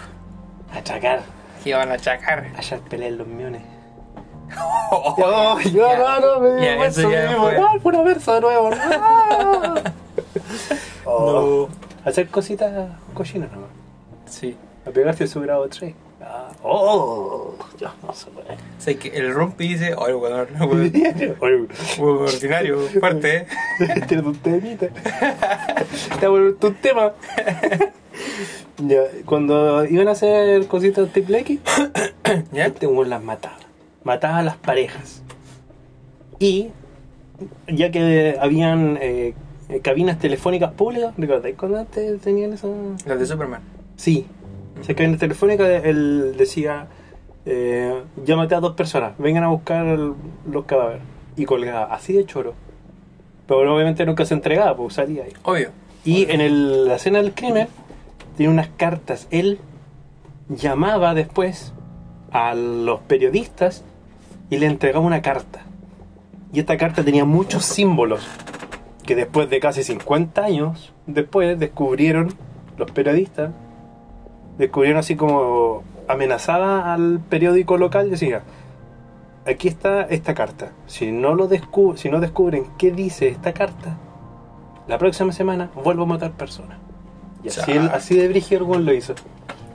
Atracar. que iban a achacar. Allá pelear los miones. Oh, Oh, yo, ya. hermano, me dio eso me dio fue una verso de nuevo. ¡Ah! Oh, Hacer cositas cochinas nomás. Sí. A pegarse su grado 3. Ah, oh, ya no se puede. O sea, que el Rumpi dice, oye, weón, weón, ordinario, fuerte, ¿eh? tiene tu temita. Está bueno tu tema. Ya, cuando iban a hacer cositas triple X, ¿Ya? este weón las mataba. Mataba a las parejas. Y ya que habían eh, cabinas telefónicas públicas, ¿recordáis cuando antes tenían esa? Los de Superman. Sí. O sea, cabinas telefónicas, él decía, eh, maté a dos personas, vengan a buscar el- los cadáveres. Y colgaba, así de choro. Pero obviamente nunca se entregaba, pues salía ahí. Obvio. Y en el- la escena del crimen tiene unas cartas. Él llamaba después a los periodistas y le entregaba una carta. Y esta carta tenía muchos símbolos que después de casi 50 años después descubrieron los periodistas descubrieron así como amenazada al periódico local decía aquí está esta carta si no lo descu si no descubren qué dice esta carta la próxima semana vuelvo a matar personas. Y así, así de weón lo hizo.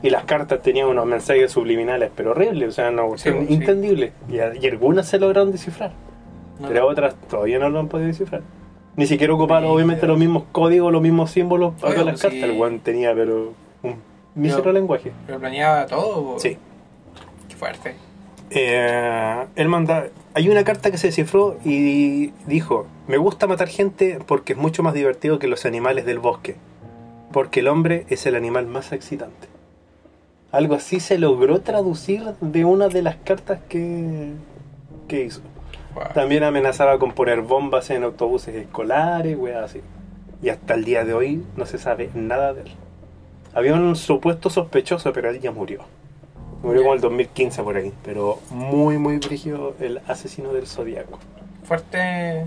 Y las cartas tenían unos mensajes subliminales, pero horribles, o sea, no, Sí, sí. Y, algunas se lograron descifrar, No. pero otras todavía no lo han podido descifrar. Ni siquiera ocupar, Brígido. obviamente, los mismos códigos, los mismos símbolos para todas las cartas. sí. El weón tenía, pero un mísero Yo- lenguaje. Pero planeaba todo. Sí. Qué fuerte. Eh, él manda. Hay una carta que se descifró y dijo: Me gusta matar gente porque es mucho más divertido que los animales del bosque. Porque el hombre es el animal más excitante. Algo así se logró traducir de una de las cartas que, que hizo. Wow. También amenazaba con poner bombas en autobuses escolares, weas así. Y hasta el día de hoy no se sabe nada de él. Había un supuesto sospechoso, pero él ya murió. Murió como el 2015 por ahí. Pero muy, muy brígido el asesino del zodiaco. Fuerte.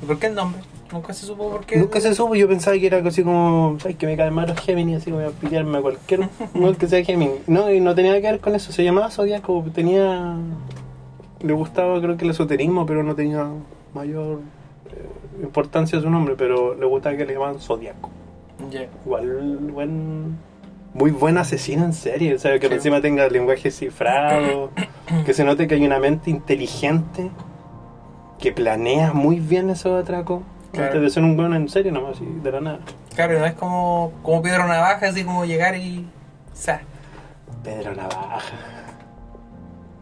¿Y por qué el nombre? Nunca se supo por qué. Nunca se supo, yo pensaba que era algo así como, ¿sabes? Que me caen mal los Géminis, así como voy a pillarme a cualquier uno que sea Géminis. No, y no tenía que ver con eso, se llamaba Zodiaco, tenía. Le gustaba, creo que el esoterismo, pero no tenía mayor eh, importancia su nombre, pero le gustaba que le llamaban Zodiaco. Ya. Igual, buen. Muy buen asesino en serie, o sea, que Sí. encima tenga lenguaje cifrado, que se note que hay una mente inteligente que planea muy bien esos atracos. Claro. Antes de ser un buen en serie, nomás, así, de la nada. Claro, no es como, como Pedro Navaja, así como llegar y. sa. Pedro Navaja.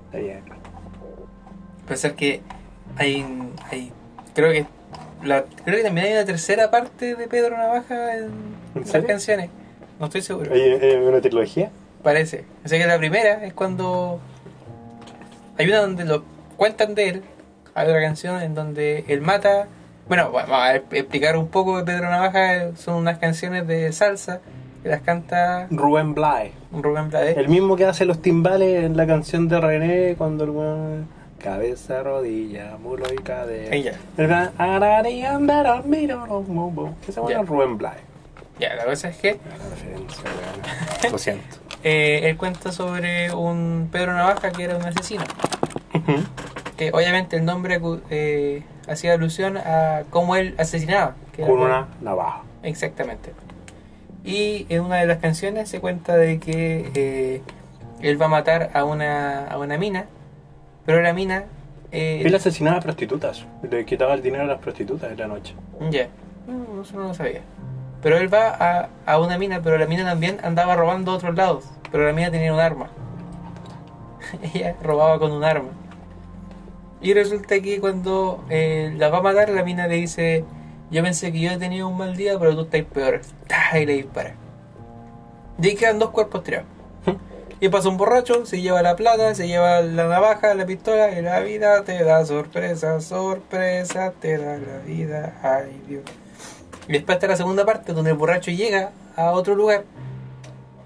Está bien. Pensar que hay, hay. Creo que la, creo que también hay una tercera parte de Pedro Navaja en, ¿En las canciones. No estoy seguro. ¿Hay, hay una trilogía? Parece. O sea que la primera es cuando. Hay una donde lo cuentan de él. Hay otra canción en donde él mata. Bueno, vamos a explicar un poco de Pedro Navaja. Son unas canciones de salsa que las canta Rubén Blay. Rubén Blades. El mismo que hace los timbales en la canción de René cuando el. Cabeza, rodilla, mulo y cadera. Ella. El gran. "Ararían, verán, miro, lo, mo, mo". Ese weón Ya. es Rubén Blay. Ya, la cosa es que La referencia, weón. Lo siento. eh, él cuenta sobre un Pedro Navaja que era un asesino. Que obviamente el nombre eh, hacía alusión a cómo él asesinaba. que con- una navaja. Exactamente. Y en una de las canciones se cuenta de que eh, él va a matar a una, a una mina, pero la mina... eh, Él asesinaba a prostitutas. Le quitaba el dinero a las prostitutas de la noche. Ya, no, eso no lo sabía. Pero él va a, a una mina, pero la mina también andaba robando a otros lados. Pero la mina tenía un arma. Ella robaba con un arma. Y resulta que cuando eh, la va a matar, la mina le dice: Yo pensé que yo he tenido un mal día, pero tú estás peor. ¡Tah! Y le dispara. Y ahí quedan dos cuerpos tirados. Y pasa un borracho, se lleva la plata, se lleva la navaja, la pistola, y la vida te da sorpresa, sorpresa, te da la vida, ay Dios. Y después está la segunda parte, donde el borracho llega a otro lugar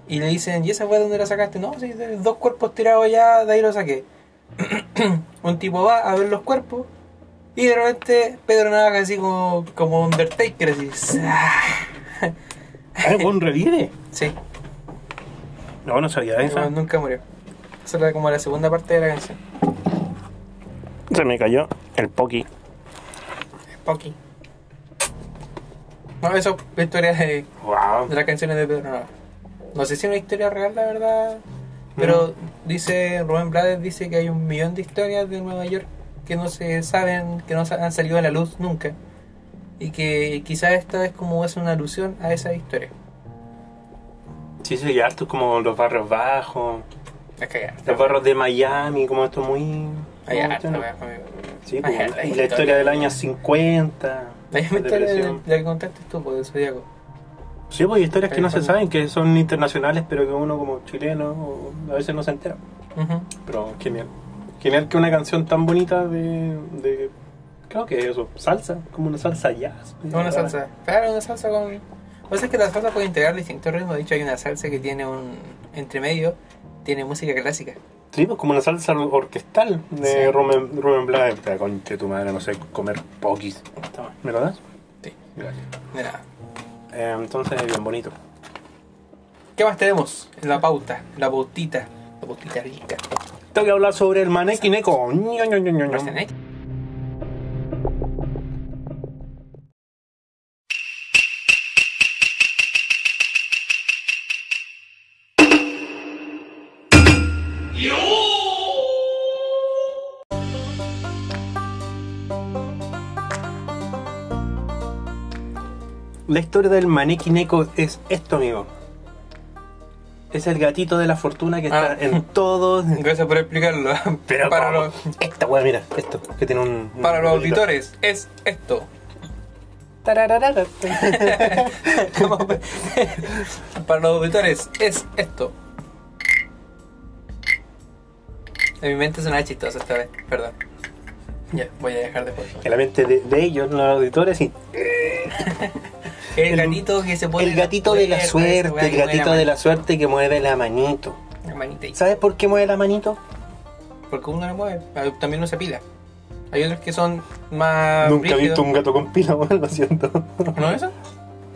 y le dicen, ¿y esa fue donde la sacaste? No, sí, dos cuerpos tirados ya, de ahí lo saqué. un tipo va a ver los cuerpos y de repente Pedro Navaja así como, como Undertaker, así. ¡zah! Ah, revive. Sí, No, no sabía eso. no, nunca murió. Esa era como la segunda parte de la canción. Se me cayó el Poki. Pocky. No, eso es historia de, Wow. de las canciones de Pedro Navaja. No sé si es una historia real, la verdad. Pero dice, Rubén Blades dice que hay un millón de historias de Nueva York que no se saben, que no han salido a la luz nunca. Y que quizás esta es como es una alusión a esa historia. Sí, sí, y harto como los barrios bajos. Es que Los barrios de Miami, como esto muy... Hay wea, amigo. Sí, pues, la historia del año 50. La misma historia de la que contaste tú, pues, de Zodíaco. Sí, pues hay historias que no se saben, que son internacionales, pero que uno como chileno a veces no se entera. Ujú. Pero genial. Genial que una canción tan bonita de... de creo que eso, salsa, como una salsa jazz. Una salsa. Claro, una salsa con. Pasa es que la salsa puede integrar distintos ritmos. De hecho, hay una salsa que tiene un. Entre medio, tiene música clásica. Sí, pues como una salsa orquestal de Sí. Rubén, Rubén Blades. Puta, Conche tu madre, no sé, comer. Toma. ¿Me lo das? Sí. Gracias. De nada. Eh, entonces, bien bonito. ¿Qué más tenemos? En la pauta, la pautita. La pautita rica. Tengo que hablar sobre el Maneki Neko. La historia del Maneki Neko es esto, amigo. Es el gatito de la fortuna que está Ah. en todos. Gracias por explicarlo. Pero para, ¿cómo? los, Esta wea, mira, esto, que tiene un. para los auditores, es esto. Tarararara. Para los auditores, es esto. En mi mente suena chistoso esta vez, perdón. Ya, voy a dejar de. En la mente de, de ellos, los auditores, sí. El, El- gatito que se pone. El gatito de la suerte, el gatito de la suerte que mueve la manito. la manita. ¿Sabes por qué mueve la manito? Porque uno lo mueve, ah, también no se pila. Hay otros que son más. Nunca he visto un gato con pila, weón, lo siento. ¿No eso?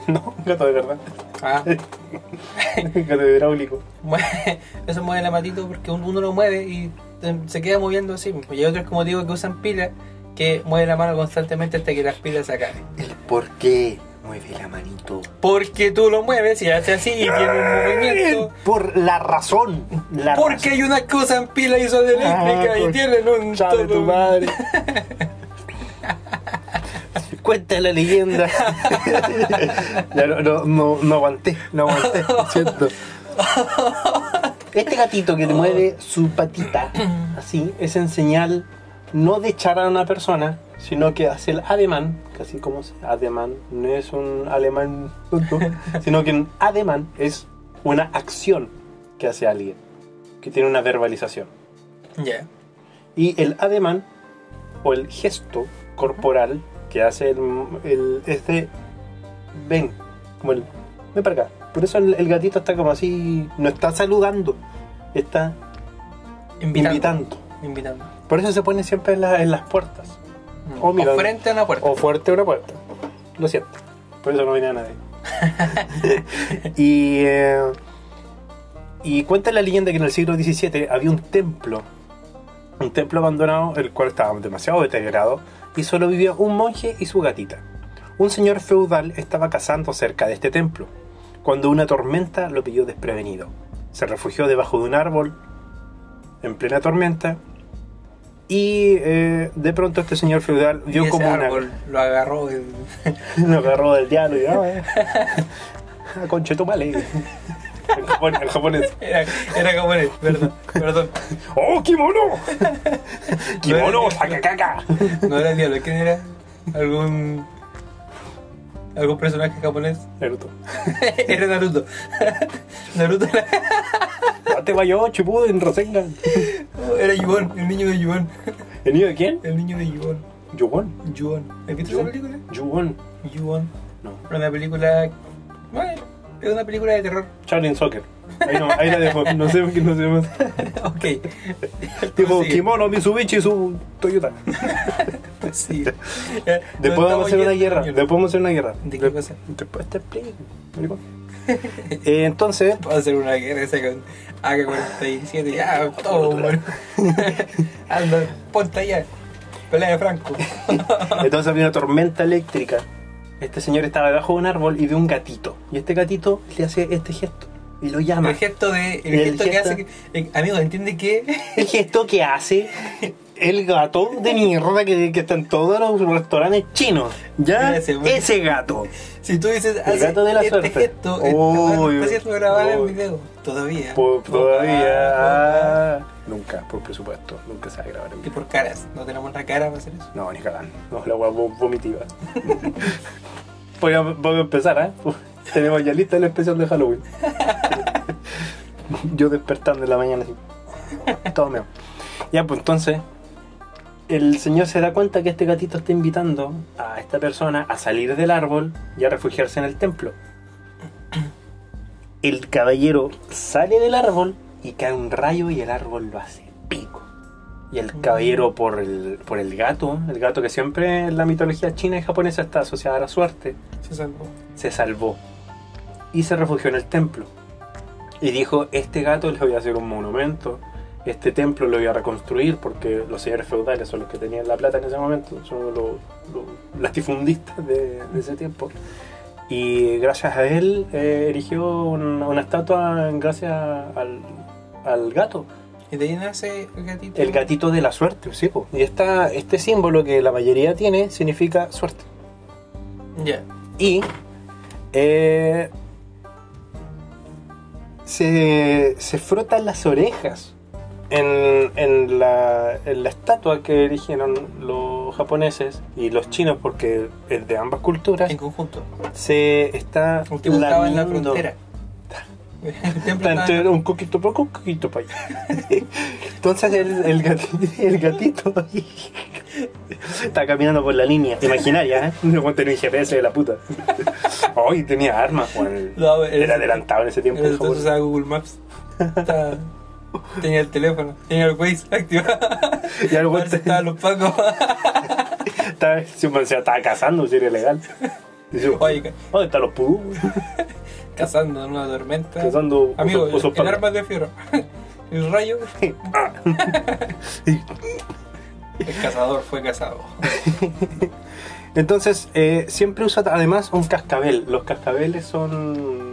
No, un gato de verdad. Ah, Un gato hidráulico. mueve- eso mueve la matito porque un- uno lo mueve y eh, se queda moviendo así. Y hay otros, como digo, que usan pilas que mueven la mano constantemente hasta que las pilas se acaben. El por qué mueve la manito. Porque tú lo mueves y hace así y tiene un movimiento. Por la razón. La Porque hay unas que usan pila y son eléctricas Ah, y por- tienen un. Sabe todo tu madre. Cuenta la leyenda. ya no, no, no, no aguanté, no aguanté, siento. Este gatito que te mueve su patita así es en señal no de echar a una persona, sino que hace el ademán, casi como se ademán, no es un alemán tonto, sino que un ademán es una acción que hace alguien, que tiene una verbalización. Ya. Y el ademán o el gesto corporal que hace el, el este ven, como el ven para acá. Por eso el, el gatito está como así, no está saludando, está Invitando. invitando. Invitando. Por eso se pone siempre en, la- en las puertas. O frente a una puerta. O fuerte una puerta. Lo siento. Por eso no venía nadie. y, eh, y cuenta la leyenda que en el siglo XVII había un templo. Un templo abandonado, el cual estaba demasiado deteriorado. Y solo vivía un monje y su gatita. Un señor feudal estaba cazando cerca de este templo. Cuando una tormenta lo pilló desprevenido. Se refugió debajo de un árbol en plena tormenta. Y eh, de pronto este señor feudal vio como una, árbol lo agarró. el- lo agarró del diablo y ah, eh. En, japon- en japonés. Era, era japonés, perdón, perdón. ¡Oh, kimono! ¡Kimono! ¡Sakakaka! No era el diablo, ¿quién era? ¿Algún. algún personaje japonés? Naruto. era Naruto. Naruto era, No te vayas, Chipuden, Rasengan. Era Yuon, el niño de Yuon. ¿El niño de quién? El niño de Yuon. Yuwon. Yuon. ¿Has visto esa película? Yuwon. Yuon. No. Era una película. Bueno, es una película de terror. Charlie Soccer. Ahí, no, ahí la dejo. No sé no sé más. ok. Dijo kimono, Mitsubishi y su Toyota. Sí. Después vamos a hacer una guerra. Después vamos a hacer una guerra. ¿De qué pasa? Después te explico. Eh, entonces, a hacer una guerra esa con AK-47. Ya, todo, bueno. Anda, ponte allá. Pelea de Franco. Entonces había una tormenta eléctrica. Este señor estaba debajo de un árbol y ve un gatito. Y este gatito le hace este gesto. Y lo llama. El gesto de. El, El gesto, que hace que. eh, amigo, ¿entiende qué? El gesto que hace el gato de mierda que, que está en todos los restaurantes chinos. ¿Ya? Ese, bueno. Ese gato. Si tú dices. El gato de la este suerte. gesto, weá está siendo grabada uy. en video. Todavía. Por- todavía. Ah, nunca, por presupuesto. Nunca se va a grabar en Y vivo. por caras. No tenemos la cara para hacer eso. No, ni cagando. No, la hueá vo- vomitiva. Voy a, voy a empezar, ¿eh? Tenemos ya lista el especial de Halloween. Yo despertando en la mañana así. Todo meo. Ya, pues entonces, el señor se da cuenta que este gatito está invitando a esta persona a salir del árbol y a refugiarse en el templo. El caballero sale del árbol y cae un rayo y el árbol lo hace pico. Y el caballero por el, por el gato, el gato que siempre en la mitología china y japonesa está asociada a la suerte, Se salvó. se salvó y se refugió en el templo. Y dijo, este gato le voy a hacer un monumento, este templo lo voy a reconstruir porque los señores feudales son los que tenían la plata en ese momento, son los, los latifundistas de, de ese tiempo. Y gracias a él eh, erigió una, una estatua gracias al, al gato. Y de ahí nace el gatito. El gatito de la suerte, sí. po. Y esta, este símbolo que la mayoría tiene significa suerte. Ya. Y eh, se, se frotan las orejas en, en la, en la estatua que erigieron los japoneses y los chinos, porque es de ambas culturas, En conjunto. se está estaba en la lamiendo. frontera. Está entre un coquito para acá, un coquito para allá. Entonces el, el gatito, el gatito ahí está caminando por la línea imaginaria, ¿eh? No tenía GPS de la puta. Ay, tenía armas, Juan. No, Era adelantado en ese tiempo. Entonces Google Maps. Estaba- tenía el teléfono, tenía el Waze activado. Y algo estaban los pacos. estaba, si me decía, estaba cazando, si era ilegal. Dice, Oye, ¿dónde están los pudú? cazando en una tormenta. Cazando Amigo, osos- osos el, pardos. arma de fierro. El rayo. El cazador fue cazado. Entonces, eh, siempre usa además un cascabel. Los cascabeles son.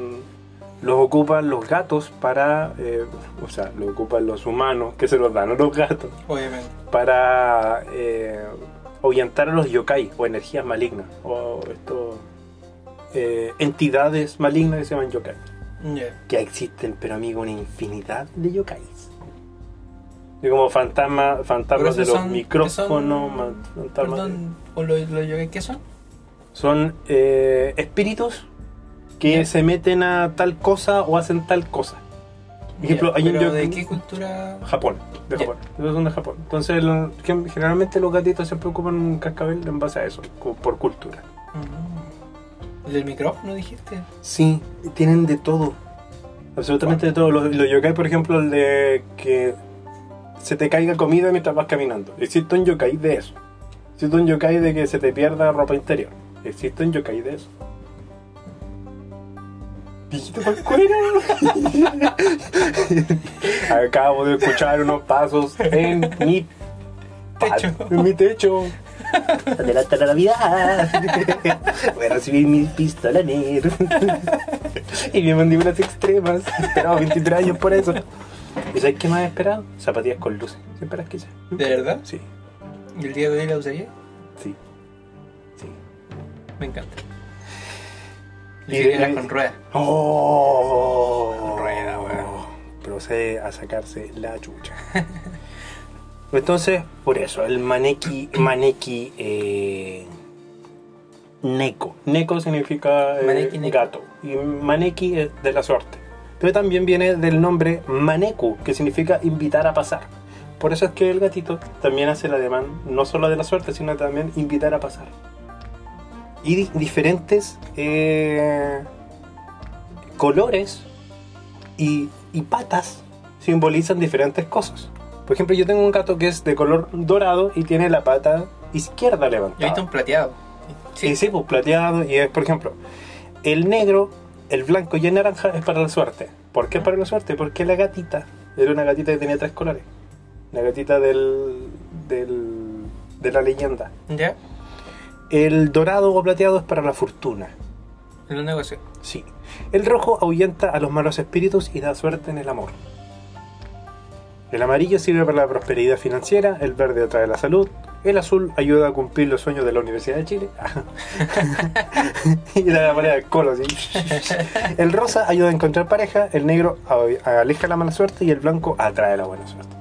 Los ocupan los gatos para. eh, o sea, los ocupan los humanos, que se los dan a los gatos, Obviamente. para eh, ahuyentar a los yokai o energías malignas. O estos. eh, entidades malignas que se llaman yokai. Ya. Que existen, pero amigo, una infinidad de yokais. Y como fantasma, fantasmas de los son- micrófonos, son- fantasmas de- ¿o lo, lo yokai qué son? son eh, espíritus que se meten a tal cosa o hacen tal cosa. Por ejemplo, hay un ¿De qué cultura? Japón, de. Japón. Son de Japón. Entonces, lo- generalmente los gatitos siempre ocupan un cascabel en base a eso, por cultura. Mm. ¿El del micrófono dijiste? Sí, tienen de todo. Absolutamente de todo. Los, los yokai, por ejemplo, el de que se te caiga comida mientras vas caminando. Existe un yokai de eso. Existe un yokai de que se te pierda ropa interior. Existe un yokai de eso. Viejito Pascuera. Acabo de escuchar unos pasos en mi Techo. En mi techo. Adelante la Navidad. Voy a recibir mi pistola negra. y mis mandíbulas extremas. He esperado 23 años por eso. ¿Y sabes qué más he esperado? Zapatillas con luces. Siempre las quise. ¿De verdad? Sí, ¿Y el día de hoy la usaría? sí. Sí. Me encanta. Era con ruedas. ¡Oh! Rueda, weón. Procede a sacarse la chucha. Entonces, por eso, el maneki, maneki eh, neko. Neko significa eh, Maneki neko. gato. Y maneki es de la suerte. Pero también viene del nombre maneku, que significa invitar a pasar. Por eso es que el gatito también hace el ademán, no solo de la suerte, sino también invitar a pasar. Y di- diferentes eh, colores y, y patas simbolizan diferentes cosas. Por ejemplo, yo tengo un gato que es de color dorado y tiene la pata izquierda Yo he levantada. visto un plateado. Sí, sí, pues plateado. Y es, por ejemplo, el negro, el blanco y el naranja es para la suerte. ¿Por qué es para la suerte? Porque la gatita era una gatita que tenía tres colores. La gatita del, del, de la leyenda. ¿Ya? El dorado o plateado es para la fortuna. En los negocios. Sí. El rojo ahuyenta a los malos espíritus y da suerte en el amor. El amarillo sirve para la prosperidad financiera, el verde atrae la salud, el azul ayuda a cumplir los sueños de la Universidad de Chile. y la manera del colo, así. El rosa ayuda a encontrar pareja, el negro aleja la mala suerte y el blanco atrae la buena suerte.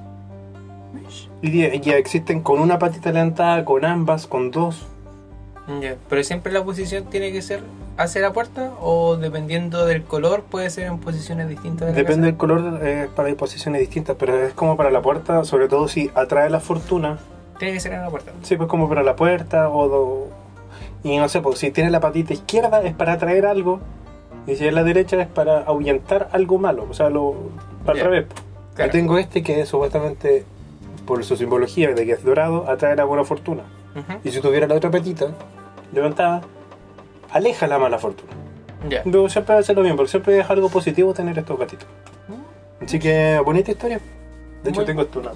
Y ya existen con una patita levantada, con ambas, con dos. Ya. Pero siempre la posición tiene que ser hacia la puerta o dependiendo del color puede ser en posiciones distintas de Depende del color, eh, para posiciones distintas, pero es como para la puerta, sobre todo si atrae la fortuna. Tiene que ser en la puerta. Sí, pues como para la puerta o... do- Y no sé, pues si tiene la patita izquierda es para atraer algo y si es la derecha es para ahuyentar algo malo, o sea, lo al Ya. revés. Claro. Yo tengo este que es supuestamente, por su simbología de que es dorado, atrae la buena fortuna. Y si tuviera la otra patita levantada, aleja la mala fortuna. Ya. Pero siempre va a ser lo mismo, porque siempre es algo positivo tener estos gatitos. Así que, bonita historia. De hecho, Muy- tengo esto una.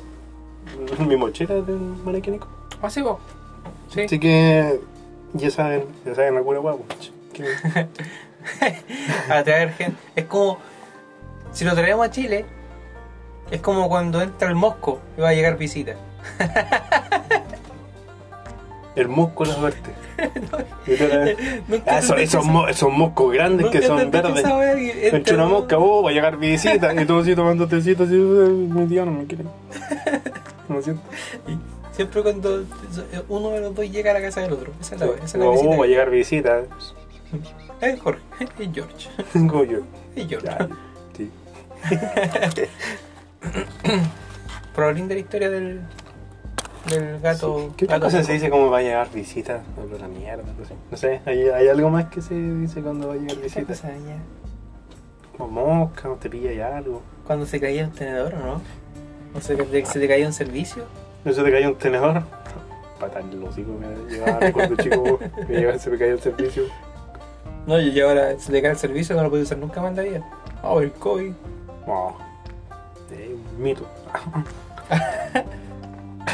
Mi mochila de un manequínico. Ah, sí, vos. Sí. Así que, ya saben, ya saben hueá. pues, que- Atraer gente. Es como. Si lo traemos a Chile, es como cuando entra el mosco y va a llegar visita. El músculo verte. Nunca Ah, esos, esos, mo- esos moscos grandes que son verdes. entra Entra una un- mosca, oh, va a llegar visita. Y todos así tomando tecito, así, "Ay, mi tío no me quiere. No siento. y Siempre cuando uno de los dos llega a la casa del otro. Esa es la, esa es la Oh, visita. va a llegar visita. Es Jorge, es George. Como yo. Es George. Ya, sí. Linda la historia del, del gato. ¿Qué otra gato cosa se dice como va a llegar visita? No, la mierda, no sé. No sé, ¿hay, hay algo más que se dice cuando va a llegar ¿Qué visita? cosa había? Como mosca, o te pilla ya algo. Cuando se caía un tenedor, ¿o no? O se, se, se te caía un servicio. ¿No se te cayó un tenedor? Patar el hocico me llevaba cuando chico me llegaba, se me caía el servicio. No, y ahora se te cae el servicio, no lo puedes usar nunca más en la vida. Ah, el COVID. Wow. Eh, un mito. In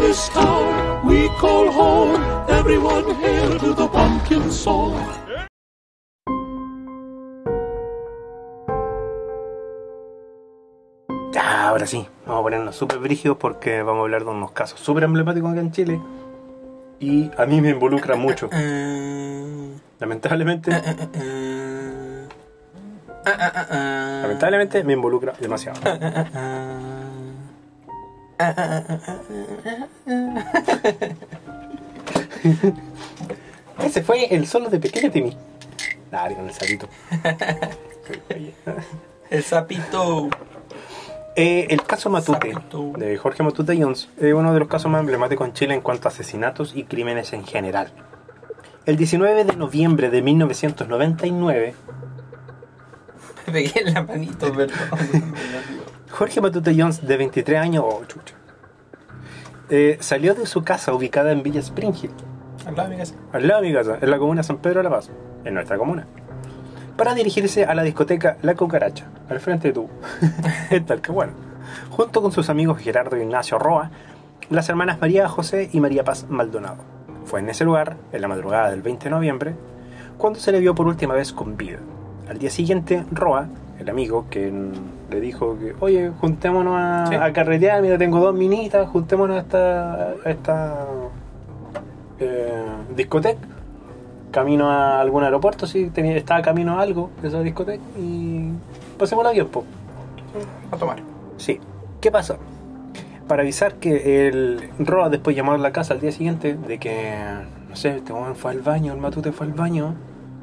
this town we call home, everyone hail to the pumpkin song. Ahora sí, vamos a ponernos súper brígidos porque vamos a hablar de unos casos súper emblemáticos acá en Chile. Y a mí me involucra mucho. Eh, Lamentablemente, eh, eh, eh. Ah, ah, ah, ah. lamentablemente me involucra demasiado. Ah, ah, ah. Ah, ah, ah, ah, Ese fue el solo de pequeño Timmy. Dale con el sapito. El sapito. Eh, el caso Matute de Jorge Matute Jones es uno de los casos más emblemáticos en Chile en cuanto a asesinatos y crímenes en general. El 19 de noviembre de 1999, Me pegué en la manito, perdón. Jorge Matute Jones, de 23 años, oh, chucha, eh, salió de su casa ubicada en Villa Spring Hill, Al lado de mi casa. al lado de mi casa, en la comuna San Pedro de la Paz, en nuestra comuna, para dirigirse a la discoteca La Cucaracha, al frente de tu. en Talcahuano, junto con sus amigos Gerardo Ignacio Roa, las hermanas María José y María Paz Maldonado. Fue en ese lugar, en la madrugada del 20 de noviembre, cuando se le vio por última vez con vida. Al día siguiente, Roa, el amigo, que le dijo que, oye, juntémonos a, Sí. a carretear, mira, tengo dos minitas, juntémonos a esta, a esta eh, discoteca. Camino a algún aeropuerto, sí, tenía, estaba camino a algo de esa discoteca y pasemos la bien, po. A tomar. Sí. ¿Qué pasó? Para avisar que el Roa después llamó a la casa al día siguiente de que, no sé, este hombre fue al baño, el matute fue al baño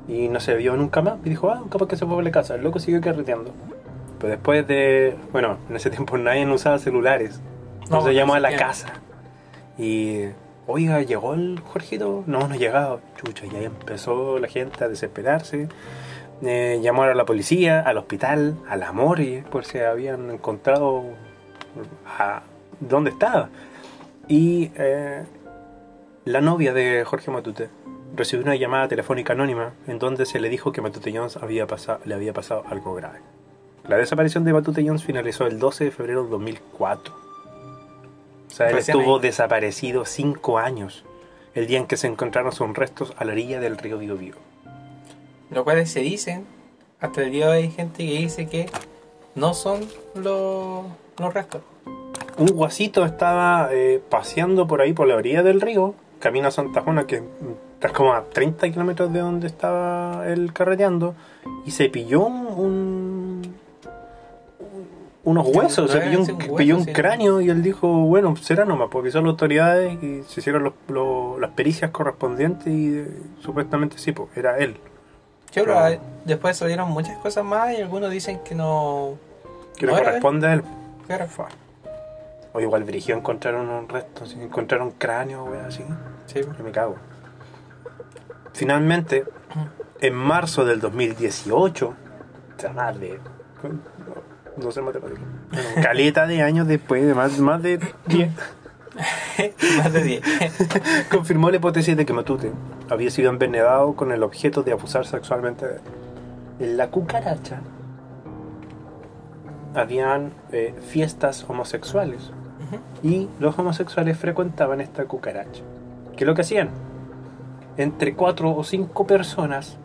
y no se vio nunca más. Y dijo, ah, capaz que se fue a la casa. El loco siguió carreteando. Pero después de, bueno, en ese tiempo nadie usaba celulares. Entonces No, llamó a la bien. casa. Y, oiga, ¿llegó el Jorgito? No, no ha llegado. Chucha, y ahí empezó la gente a desesperarse. Eh, llamaron a la policía, al hospital, a la morgue, por si habían encontrado a dónde estaba. Y eh, la novia de Jorge Matute recibió una llamada telefónica anónima en donde se le dijo que Matute Jones le había pasado algo grave. La desaparición de Matute Jones finalizó el 12 de febrero de 2004. Sea, él Recién estuvo ahí. desaparecido cinco años, el día en que se encontraron sus restos a la orilla del río Biobío. Lo cual se dicen, hasta el día de hoy hay gente que dice que no son los, los restos. un guasito estaba eh, paseando por ahí por la orilla del río, camino a Santa Juana, que está como a 30 kilómetros de donde estaba él carreteando, y se pilló un, un- unos huesos, se pilló un, sí, hueso, pilló un sí. cráneo y él dijo, bueno, será nomás, porque son las autoridades y se hicieron los- los- las pericias correspondientes y eh, supuestamente sí, pues, era él. Yo después salieron muchas cosas más y algunos dicen que no. Que no No era él. corresponde a él. Claro. O igual dirigió encontraron un resto, encontraron un cráneo, wea, así. Sí. Yo me cago. Finalmente, en marzo del 2018, o sea, más de. No sé matemáticas. Bueno, caleta de años después, de más, más de 10, más de 10. confirmó la hipótesis de que Matute había sido envenenado con el objeto de abusar sexualmente de él. En la cucaracha habían eh, fiestas homosexuales y los homosexuales frecuentaban esta cucaracha. ¿Qué es lo que hacían? Entre cuatro o cinco personas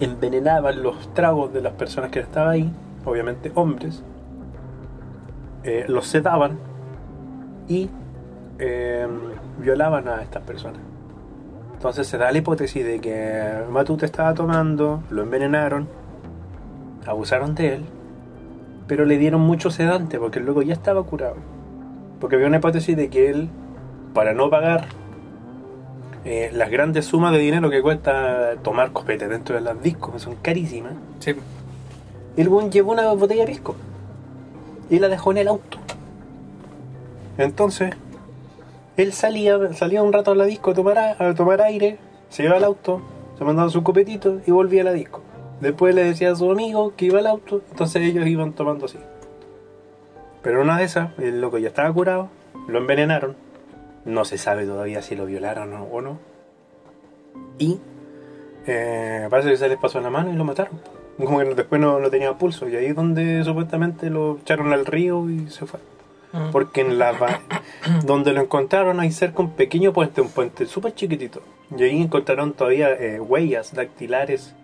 envenenaban los tragos de las personas que estaban ahí, obviamente hombres, eh, los sedaban y eh, violaban a estas personas. Entonces se da la hipótesis de que Matute estaba tomando, lo envenenaron, abusaron de él, pero le dieron mucho sedante porque loco ya estaba curado. Porque había una hipótesis de que él, para no pagar eh, las grandes sumas de dinero que cuesta tomar copete dentro de las discos, que son carísimas, Sí. el buen llevó una botella de pisco y la dejó en el auto. Entonces, él salía, salía un rato a la disco a tomar, a, tomar aire, se iba al auto, se mandaba su copetito y volvía a la disco. Después le decía a su amigo que iba al auto, entonces ellos iban tomando así. Pero una de esas, el loco ya estaba curado, lo envenenaron, no se sabe todavía si lo violaron o- no. Y eh, parece que se les pasó la mano y lo mataron. Como que después no, no tenía pulso. Y ahí es donde supuestamente lo echaron al río y se fue. Mm. Porque en la donde lo encontraron hay cerca un pequeño puente, un puente súper chiquitito. Y ahí encontraron todavía eh, huellas dactilares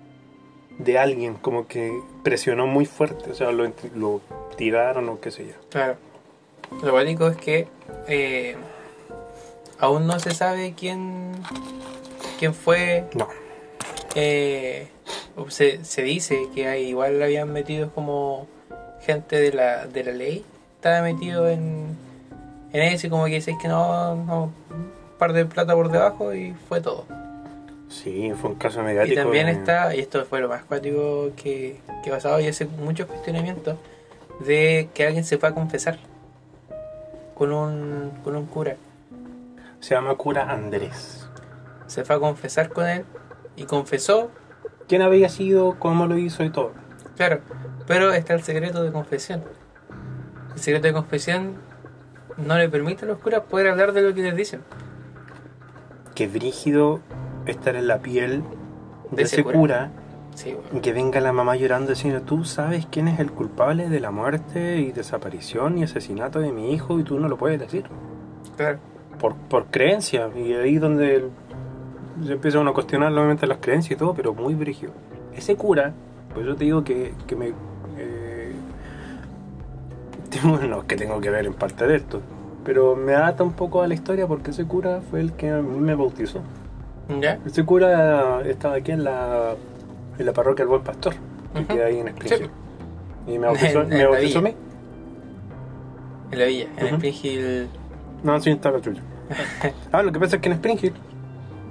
de alguien, como que presionó muy fuerte, o sea, lo, lo tiraron o qué sé yo. Claro. Lo básico es que eh, aún no se sabe quién, quién fue. No, Eh, se, se dice que hay, igual habían metido como gente de la, de la ley. Estaba metido en, en eso y como que dice que no, no, un par de plata por debajo y fue todo. sí, fue un caso mediático. Y también está, y esto fue lo más cuático que, que he pasado y hace muchos cuestionamientos, de que alguien se fue a confesar con un, con un cura. Se llama cura Andrés. Se fue a confesar con él y confesó, ¿Quién había sido? ¿Cómo lo hizo y todo? claro, pero está el secreto de confesión. El secreto de confesión no le permite a los curas poder hablar de lo que les dicen. Que brígido estar en la piel de, De ese ese cura. cura. Sí, bueno. Y que venga la mamá llorando diciendo, tú sabes quién es el culpable de la muerte y desaparición y asesinato de mi hijo y tú no lo puedes decir. claro. Por, por creencia. Y ahí donde el- se empieza uno a cuestionar nuevamente las creencias y todo, pero muy brígido. Ese cura, pues yo te digo que, que me... eh, tengo- no es que tengo que ver en parte de esto, pero me ata un poco a la historia porque ese cura fue el que a mí me bautizó. ¿Ya? Ese cura estaba aquí en la, en la parroquia del Buen Pastor, que Ujú. queda ahí en Springfield. Y me bautizó, En- me bautizó a mí. En la villa, en Ujú. Spring Hill. No, sí, estaba chulo. ah, lo que pasa es que en Springfield,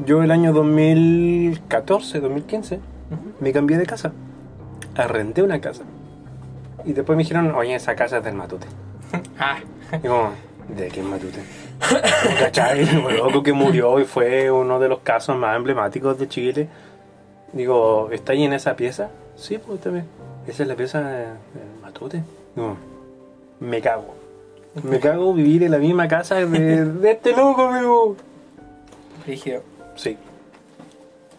yo el año 2014, 2015, me cambié de casa. Arrendé una casa. Y después me dijeron, oye, esa casa es del Matute. Ah, Y como, ¿de quién Matute? ¿Cachai? Un loco que murió y fue uno de los casos más emblemáticos de Chile. Digo, ¿está ahí en esa pieza? Sí, pues también. Esa es la pieza de- del Matute. Digo, me cago. Me cago vivir en la misma casa de, de este loco, amigo. rígido. Sí.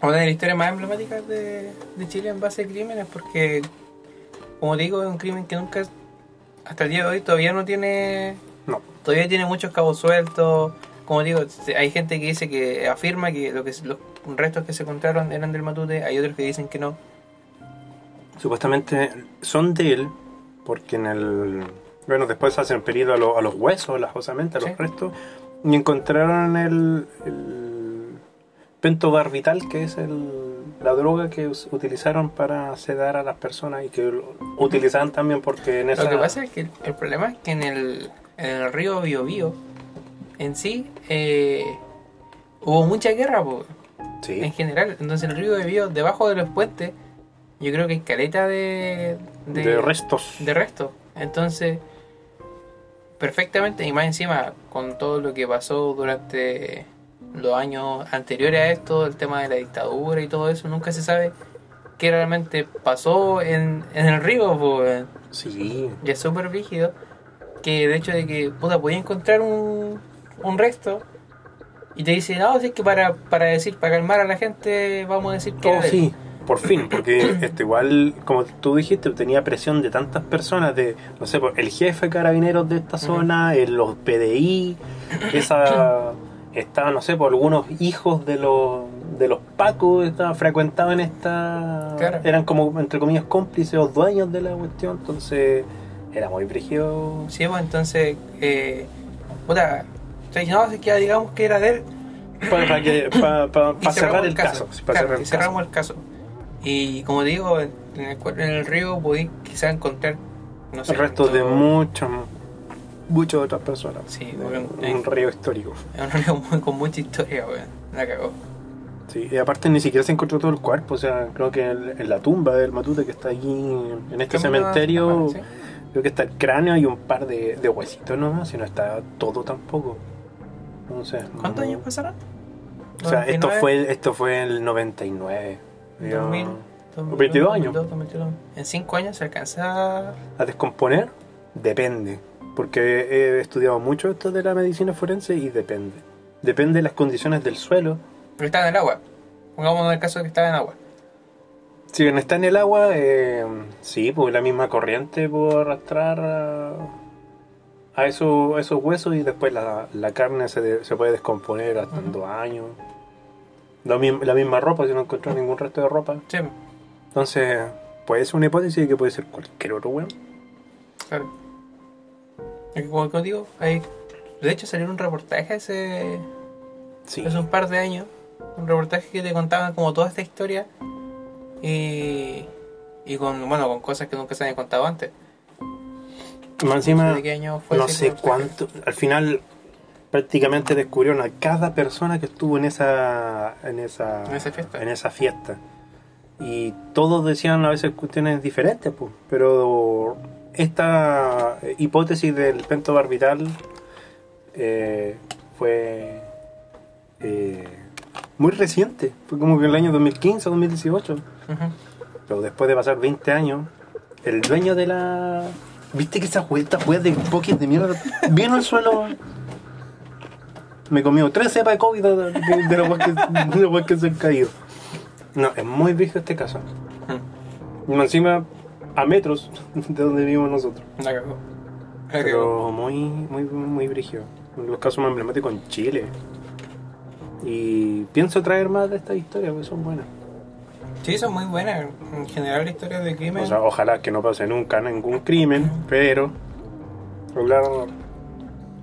Una de las historias más emblemáticas de, de Chile en base a crímenes, porque, como digo, es un crimen que nunca, hasta el día de hoy, todavía no tiene, No. todavía tiene muchos cabos sueltos. Como digo, hay gente que dice que afirma que, lo que los restos que se encontraron eran del Matute, hay otros que dicen que no. Supuestamente son de él, porque en el. Bueno, después hacen pedido a, lo- a los huesos, las osamentas, a los Sí. restos, y encontraron el, el pentobarbital, que es el, la droga que utilizaron para sedar a las personas y que lo utilizaban también porque en esa. Lo que pasa es que el, el problema es que en el, en el río Biobío, en sí, eh, hubo mucha guerra. Sí. en general. Entonces el río de Bío, debajo de los puentes, yo creo que hay caleta de, De, restos. de resto. Entonces, perfectamente, y más encima, con todo lo que pasó durante los años anteriores a esto, el tema de la dictadura y todo eso, nunca se sabe qué realmente pasó en, en el río. weón. Sí. Y es súper rígido que de hecho de que puta podía encontrar un, un resto y te dice, no, si es que para, para decir, para calmar a la gente, vamos a decir que Oh, él". Por fin, porque esto igual, como tú dijiste, tenía presión de tantas personas, de, no sé, por- el jefe de carabineros de esta zona, el- los PDI, esa, estaban, no sé, por algunos hijos de los de los pacos, estaban frecuentados en esta, Claro. eran como, entre comillas, cómplices o dueños de la cuestión, entonces era muy brígido. Sí, pues entonces, eh, puta, no, es que ya digamos que era de él. Para, para que- para- para- y para cerramos cerrar el caso. sí, para Claro, cerrar y el cerramos caso. el caso. Y como digo, en el, cual- en el río podéis quizás encontrar, no sé, El resto de muchas, muchas otras personas. Sí, un río histórico. Es un río muy- con mucha historia, weón. La cagó. Sí, y aparte ni siquiera se encontró todo el cuerpo, o sea, creo que en, en la tumba del Matute que está aquí en este cementerio, sí. creo que está el cráneo y un par de, de huesitos nomás, si no está todo tampoco. No sé. ¿Cuántos no- años pasaron? O sea, esto 99, fue, esto fue el 99. Yo- 2000, 22 años. 2002, 2022. En 5 años se alcanza. ¿A descomponer? Depende. Porque he estudiado mucho esto de la medicina forense y depende. Depende de las condiciones del suelo. Pero estaba en el agua. Pongamos en el caso de que estaba en agua. Si bien está en el agua, eh, sí, pues la misma corriente puede arrastrar a, a eso- a esos huesos y después la, la carne se, de- se puede descomponer hasta en dos años. La misma ropa, si no encontró ningún resto de ropa, Sí. Entonces, puede ser una hipótesis de que puede ser cualquier otro weón. Claro. Que Como como digo, hay... de hecho salió un reportaje hace, Sí. hace un par de años. Un reportaje que te contaban como toda esta historia. Y, y con, bueno, con cosas que nunca se habían contado antes. Más encima, ¿De qué año fue no sé reportaje? cuánto. Al final, prácticamente descubrieron a cada persona que estuvo en esa, en esa, En esa fiesta. en esa fiesta. Y todos decían a veces cuestiones diferentes, pues. Pero esta hipótesis del pentobarbital eh, fue eh, muy reciente. Fue como que en el año 2015 o 2018. Ujú. Pero después de pasar 20 años, el dueño de la. ¿Viste que esa vuelta fue de poques de mierda? Vino al suelo. Me comió tres cepas de COVID de, de, de los que, de los weas que se han caído. No, es muy viejo este caso. Y más encima, a metros de donde vivimos nosotros. La cagó. La cagó. Pero muy, muy, muy brígido. Los casos más emblemáticos en Chile. Y pienso traer más de estas historias, porque son buenas. Sí, son muy buenas. En general, la historia de crimen. O sea, ojalá que no pase nunca ningún crimen, pero hablar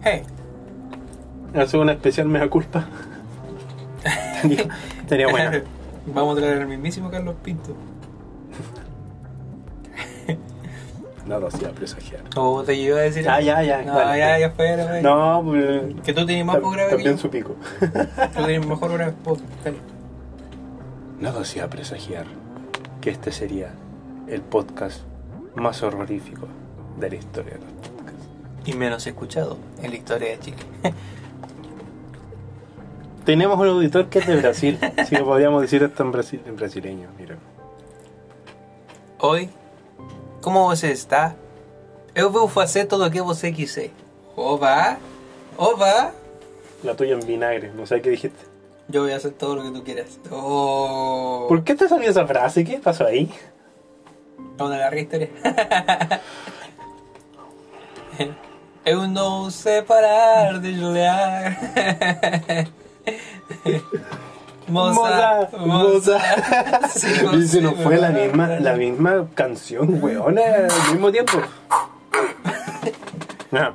hey, hacer una especial mea culpa. Tenía, tenía buena. Vamos a traer al mismísimo Carlos Pinto. Nada hacía presagiar. O te iba a decir. Ya, ya, ya, No, dale. ya, ya güey. No, pues, Que tú tienes más tam- grave también su pico. Tú tienes mejor grave. Dale. Nada hacía presagiar que este sería el podcast más horrorífico de la historia de los podcasts. Y menos escuchado en la historia de Chile. Tenemos un auditor que es de Brasil, si lo podríamos decir esto en, brasil, en brasileño, mira. Hoy, como você está? Eu vou fazer tudo o que você quiser. Oba, oba. La tuya en vinagre, no sé qué dijiste. Yo voy a hacer todo lo que tú quieras. Oh. ¿Por qué te salió esa frase? ¿Qué pasó ahí? A la historia. Eu não sei parar de juliar. Moza, moza. Sigo Y se nos fue la misma, la misma canción, weona, al mismo tiempo. No,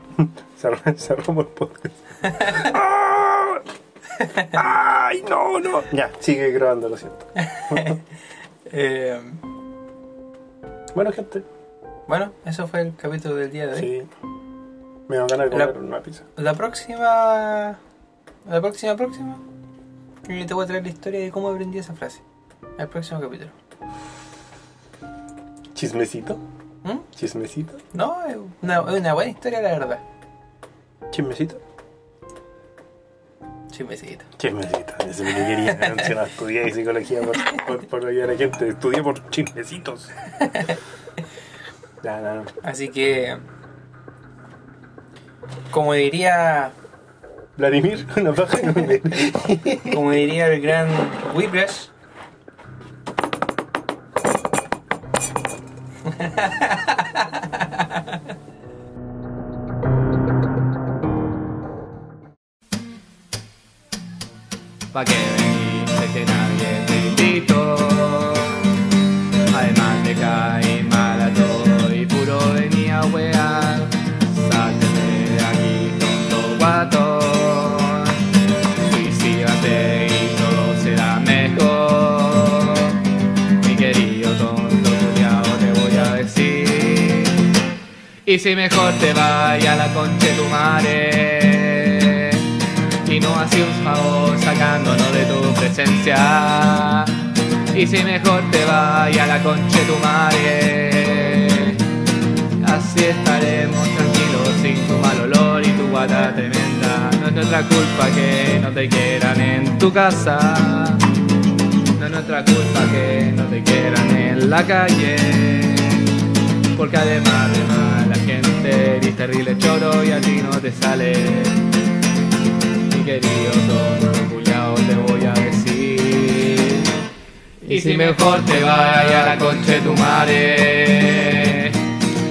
cerr- cerramos el podcast. ¡Ay, no, no! Ya, sigue grabando, lo siento. Eh, Bueno, gente, bueno, eso fue el capítulo del día de hoy. sí. Me dan ganas de La- una pizza. La próxima. La próxima, próxima. Yo te voy a traer la historia de cómo aprendí esa frase. El próximo capítulo. ¿Chismecito? ¿Mm? ¿Chismecito? No, es una, es una buena historia, la verdad. ¿Chismecito? Chismecito. Chismecito, eso es lo que quería. Si no estudié psicología por, por, por ayudar a la gente, estudié por chismecitos. Ya, no, no. Así que. Como diría. Vladimir, una paja Como diría el gran Whiplash. Pa' que Y si mejor te vaya la concha de tu madre y no hace un favor sacándonos de tu presencia. Y si mejor te vaya a la concha de tu madre, así estaremos tranquilos sin tu mal olor y tu guata tremenda. No es nuestra culpa que no te quieran en tu casa. No es nuestra culpa que no te quieran en la calle. Porque además de eres terrible choro y a ti no te sale. Mi querido tonto culiao te voy a decir. Y si mejor te vaya a la concha de tu madre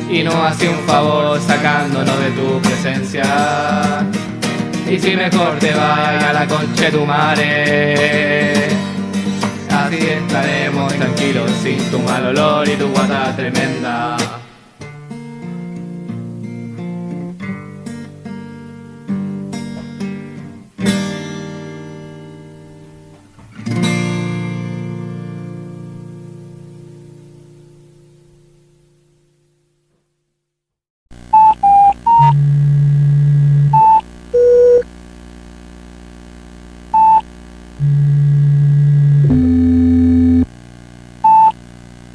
y no hace un favor sacándonos de tu presencia. Y si mejor te vaya a la concha de tu madre, así estaremos tranquilos sin tu mal olor y tu guata tremenda.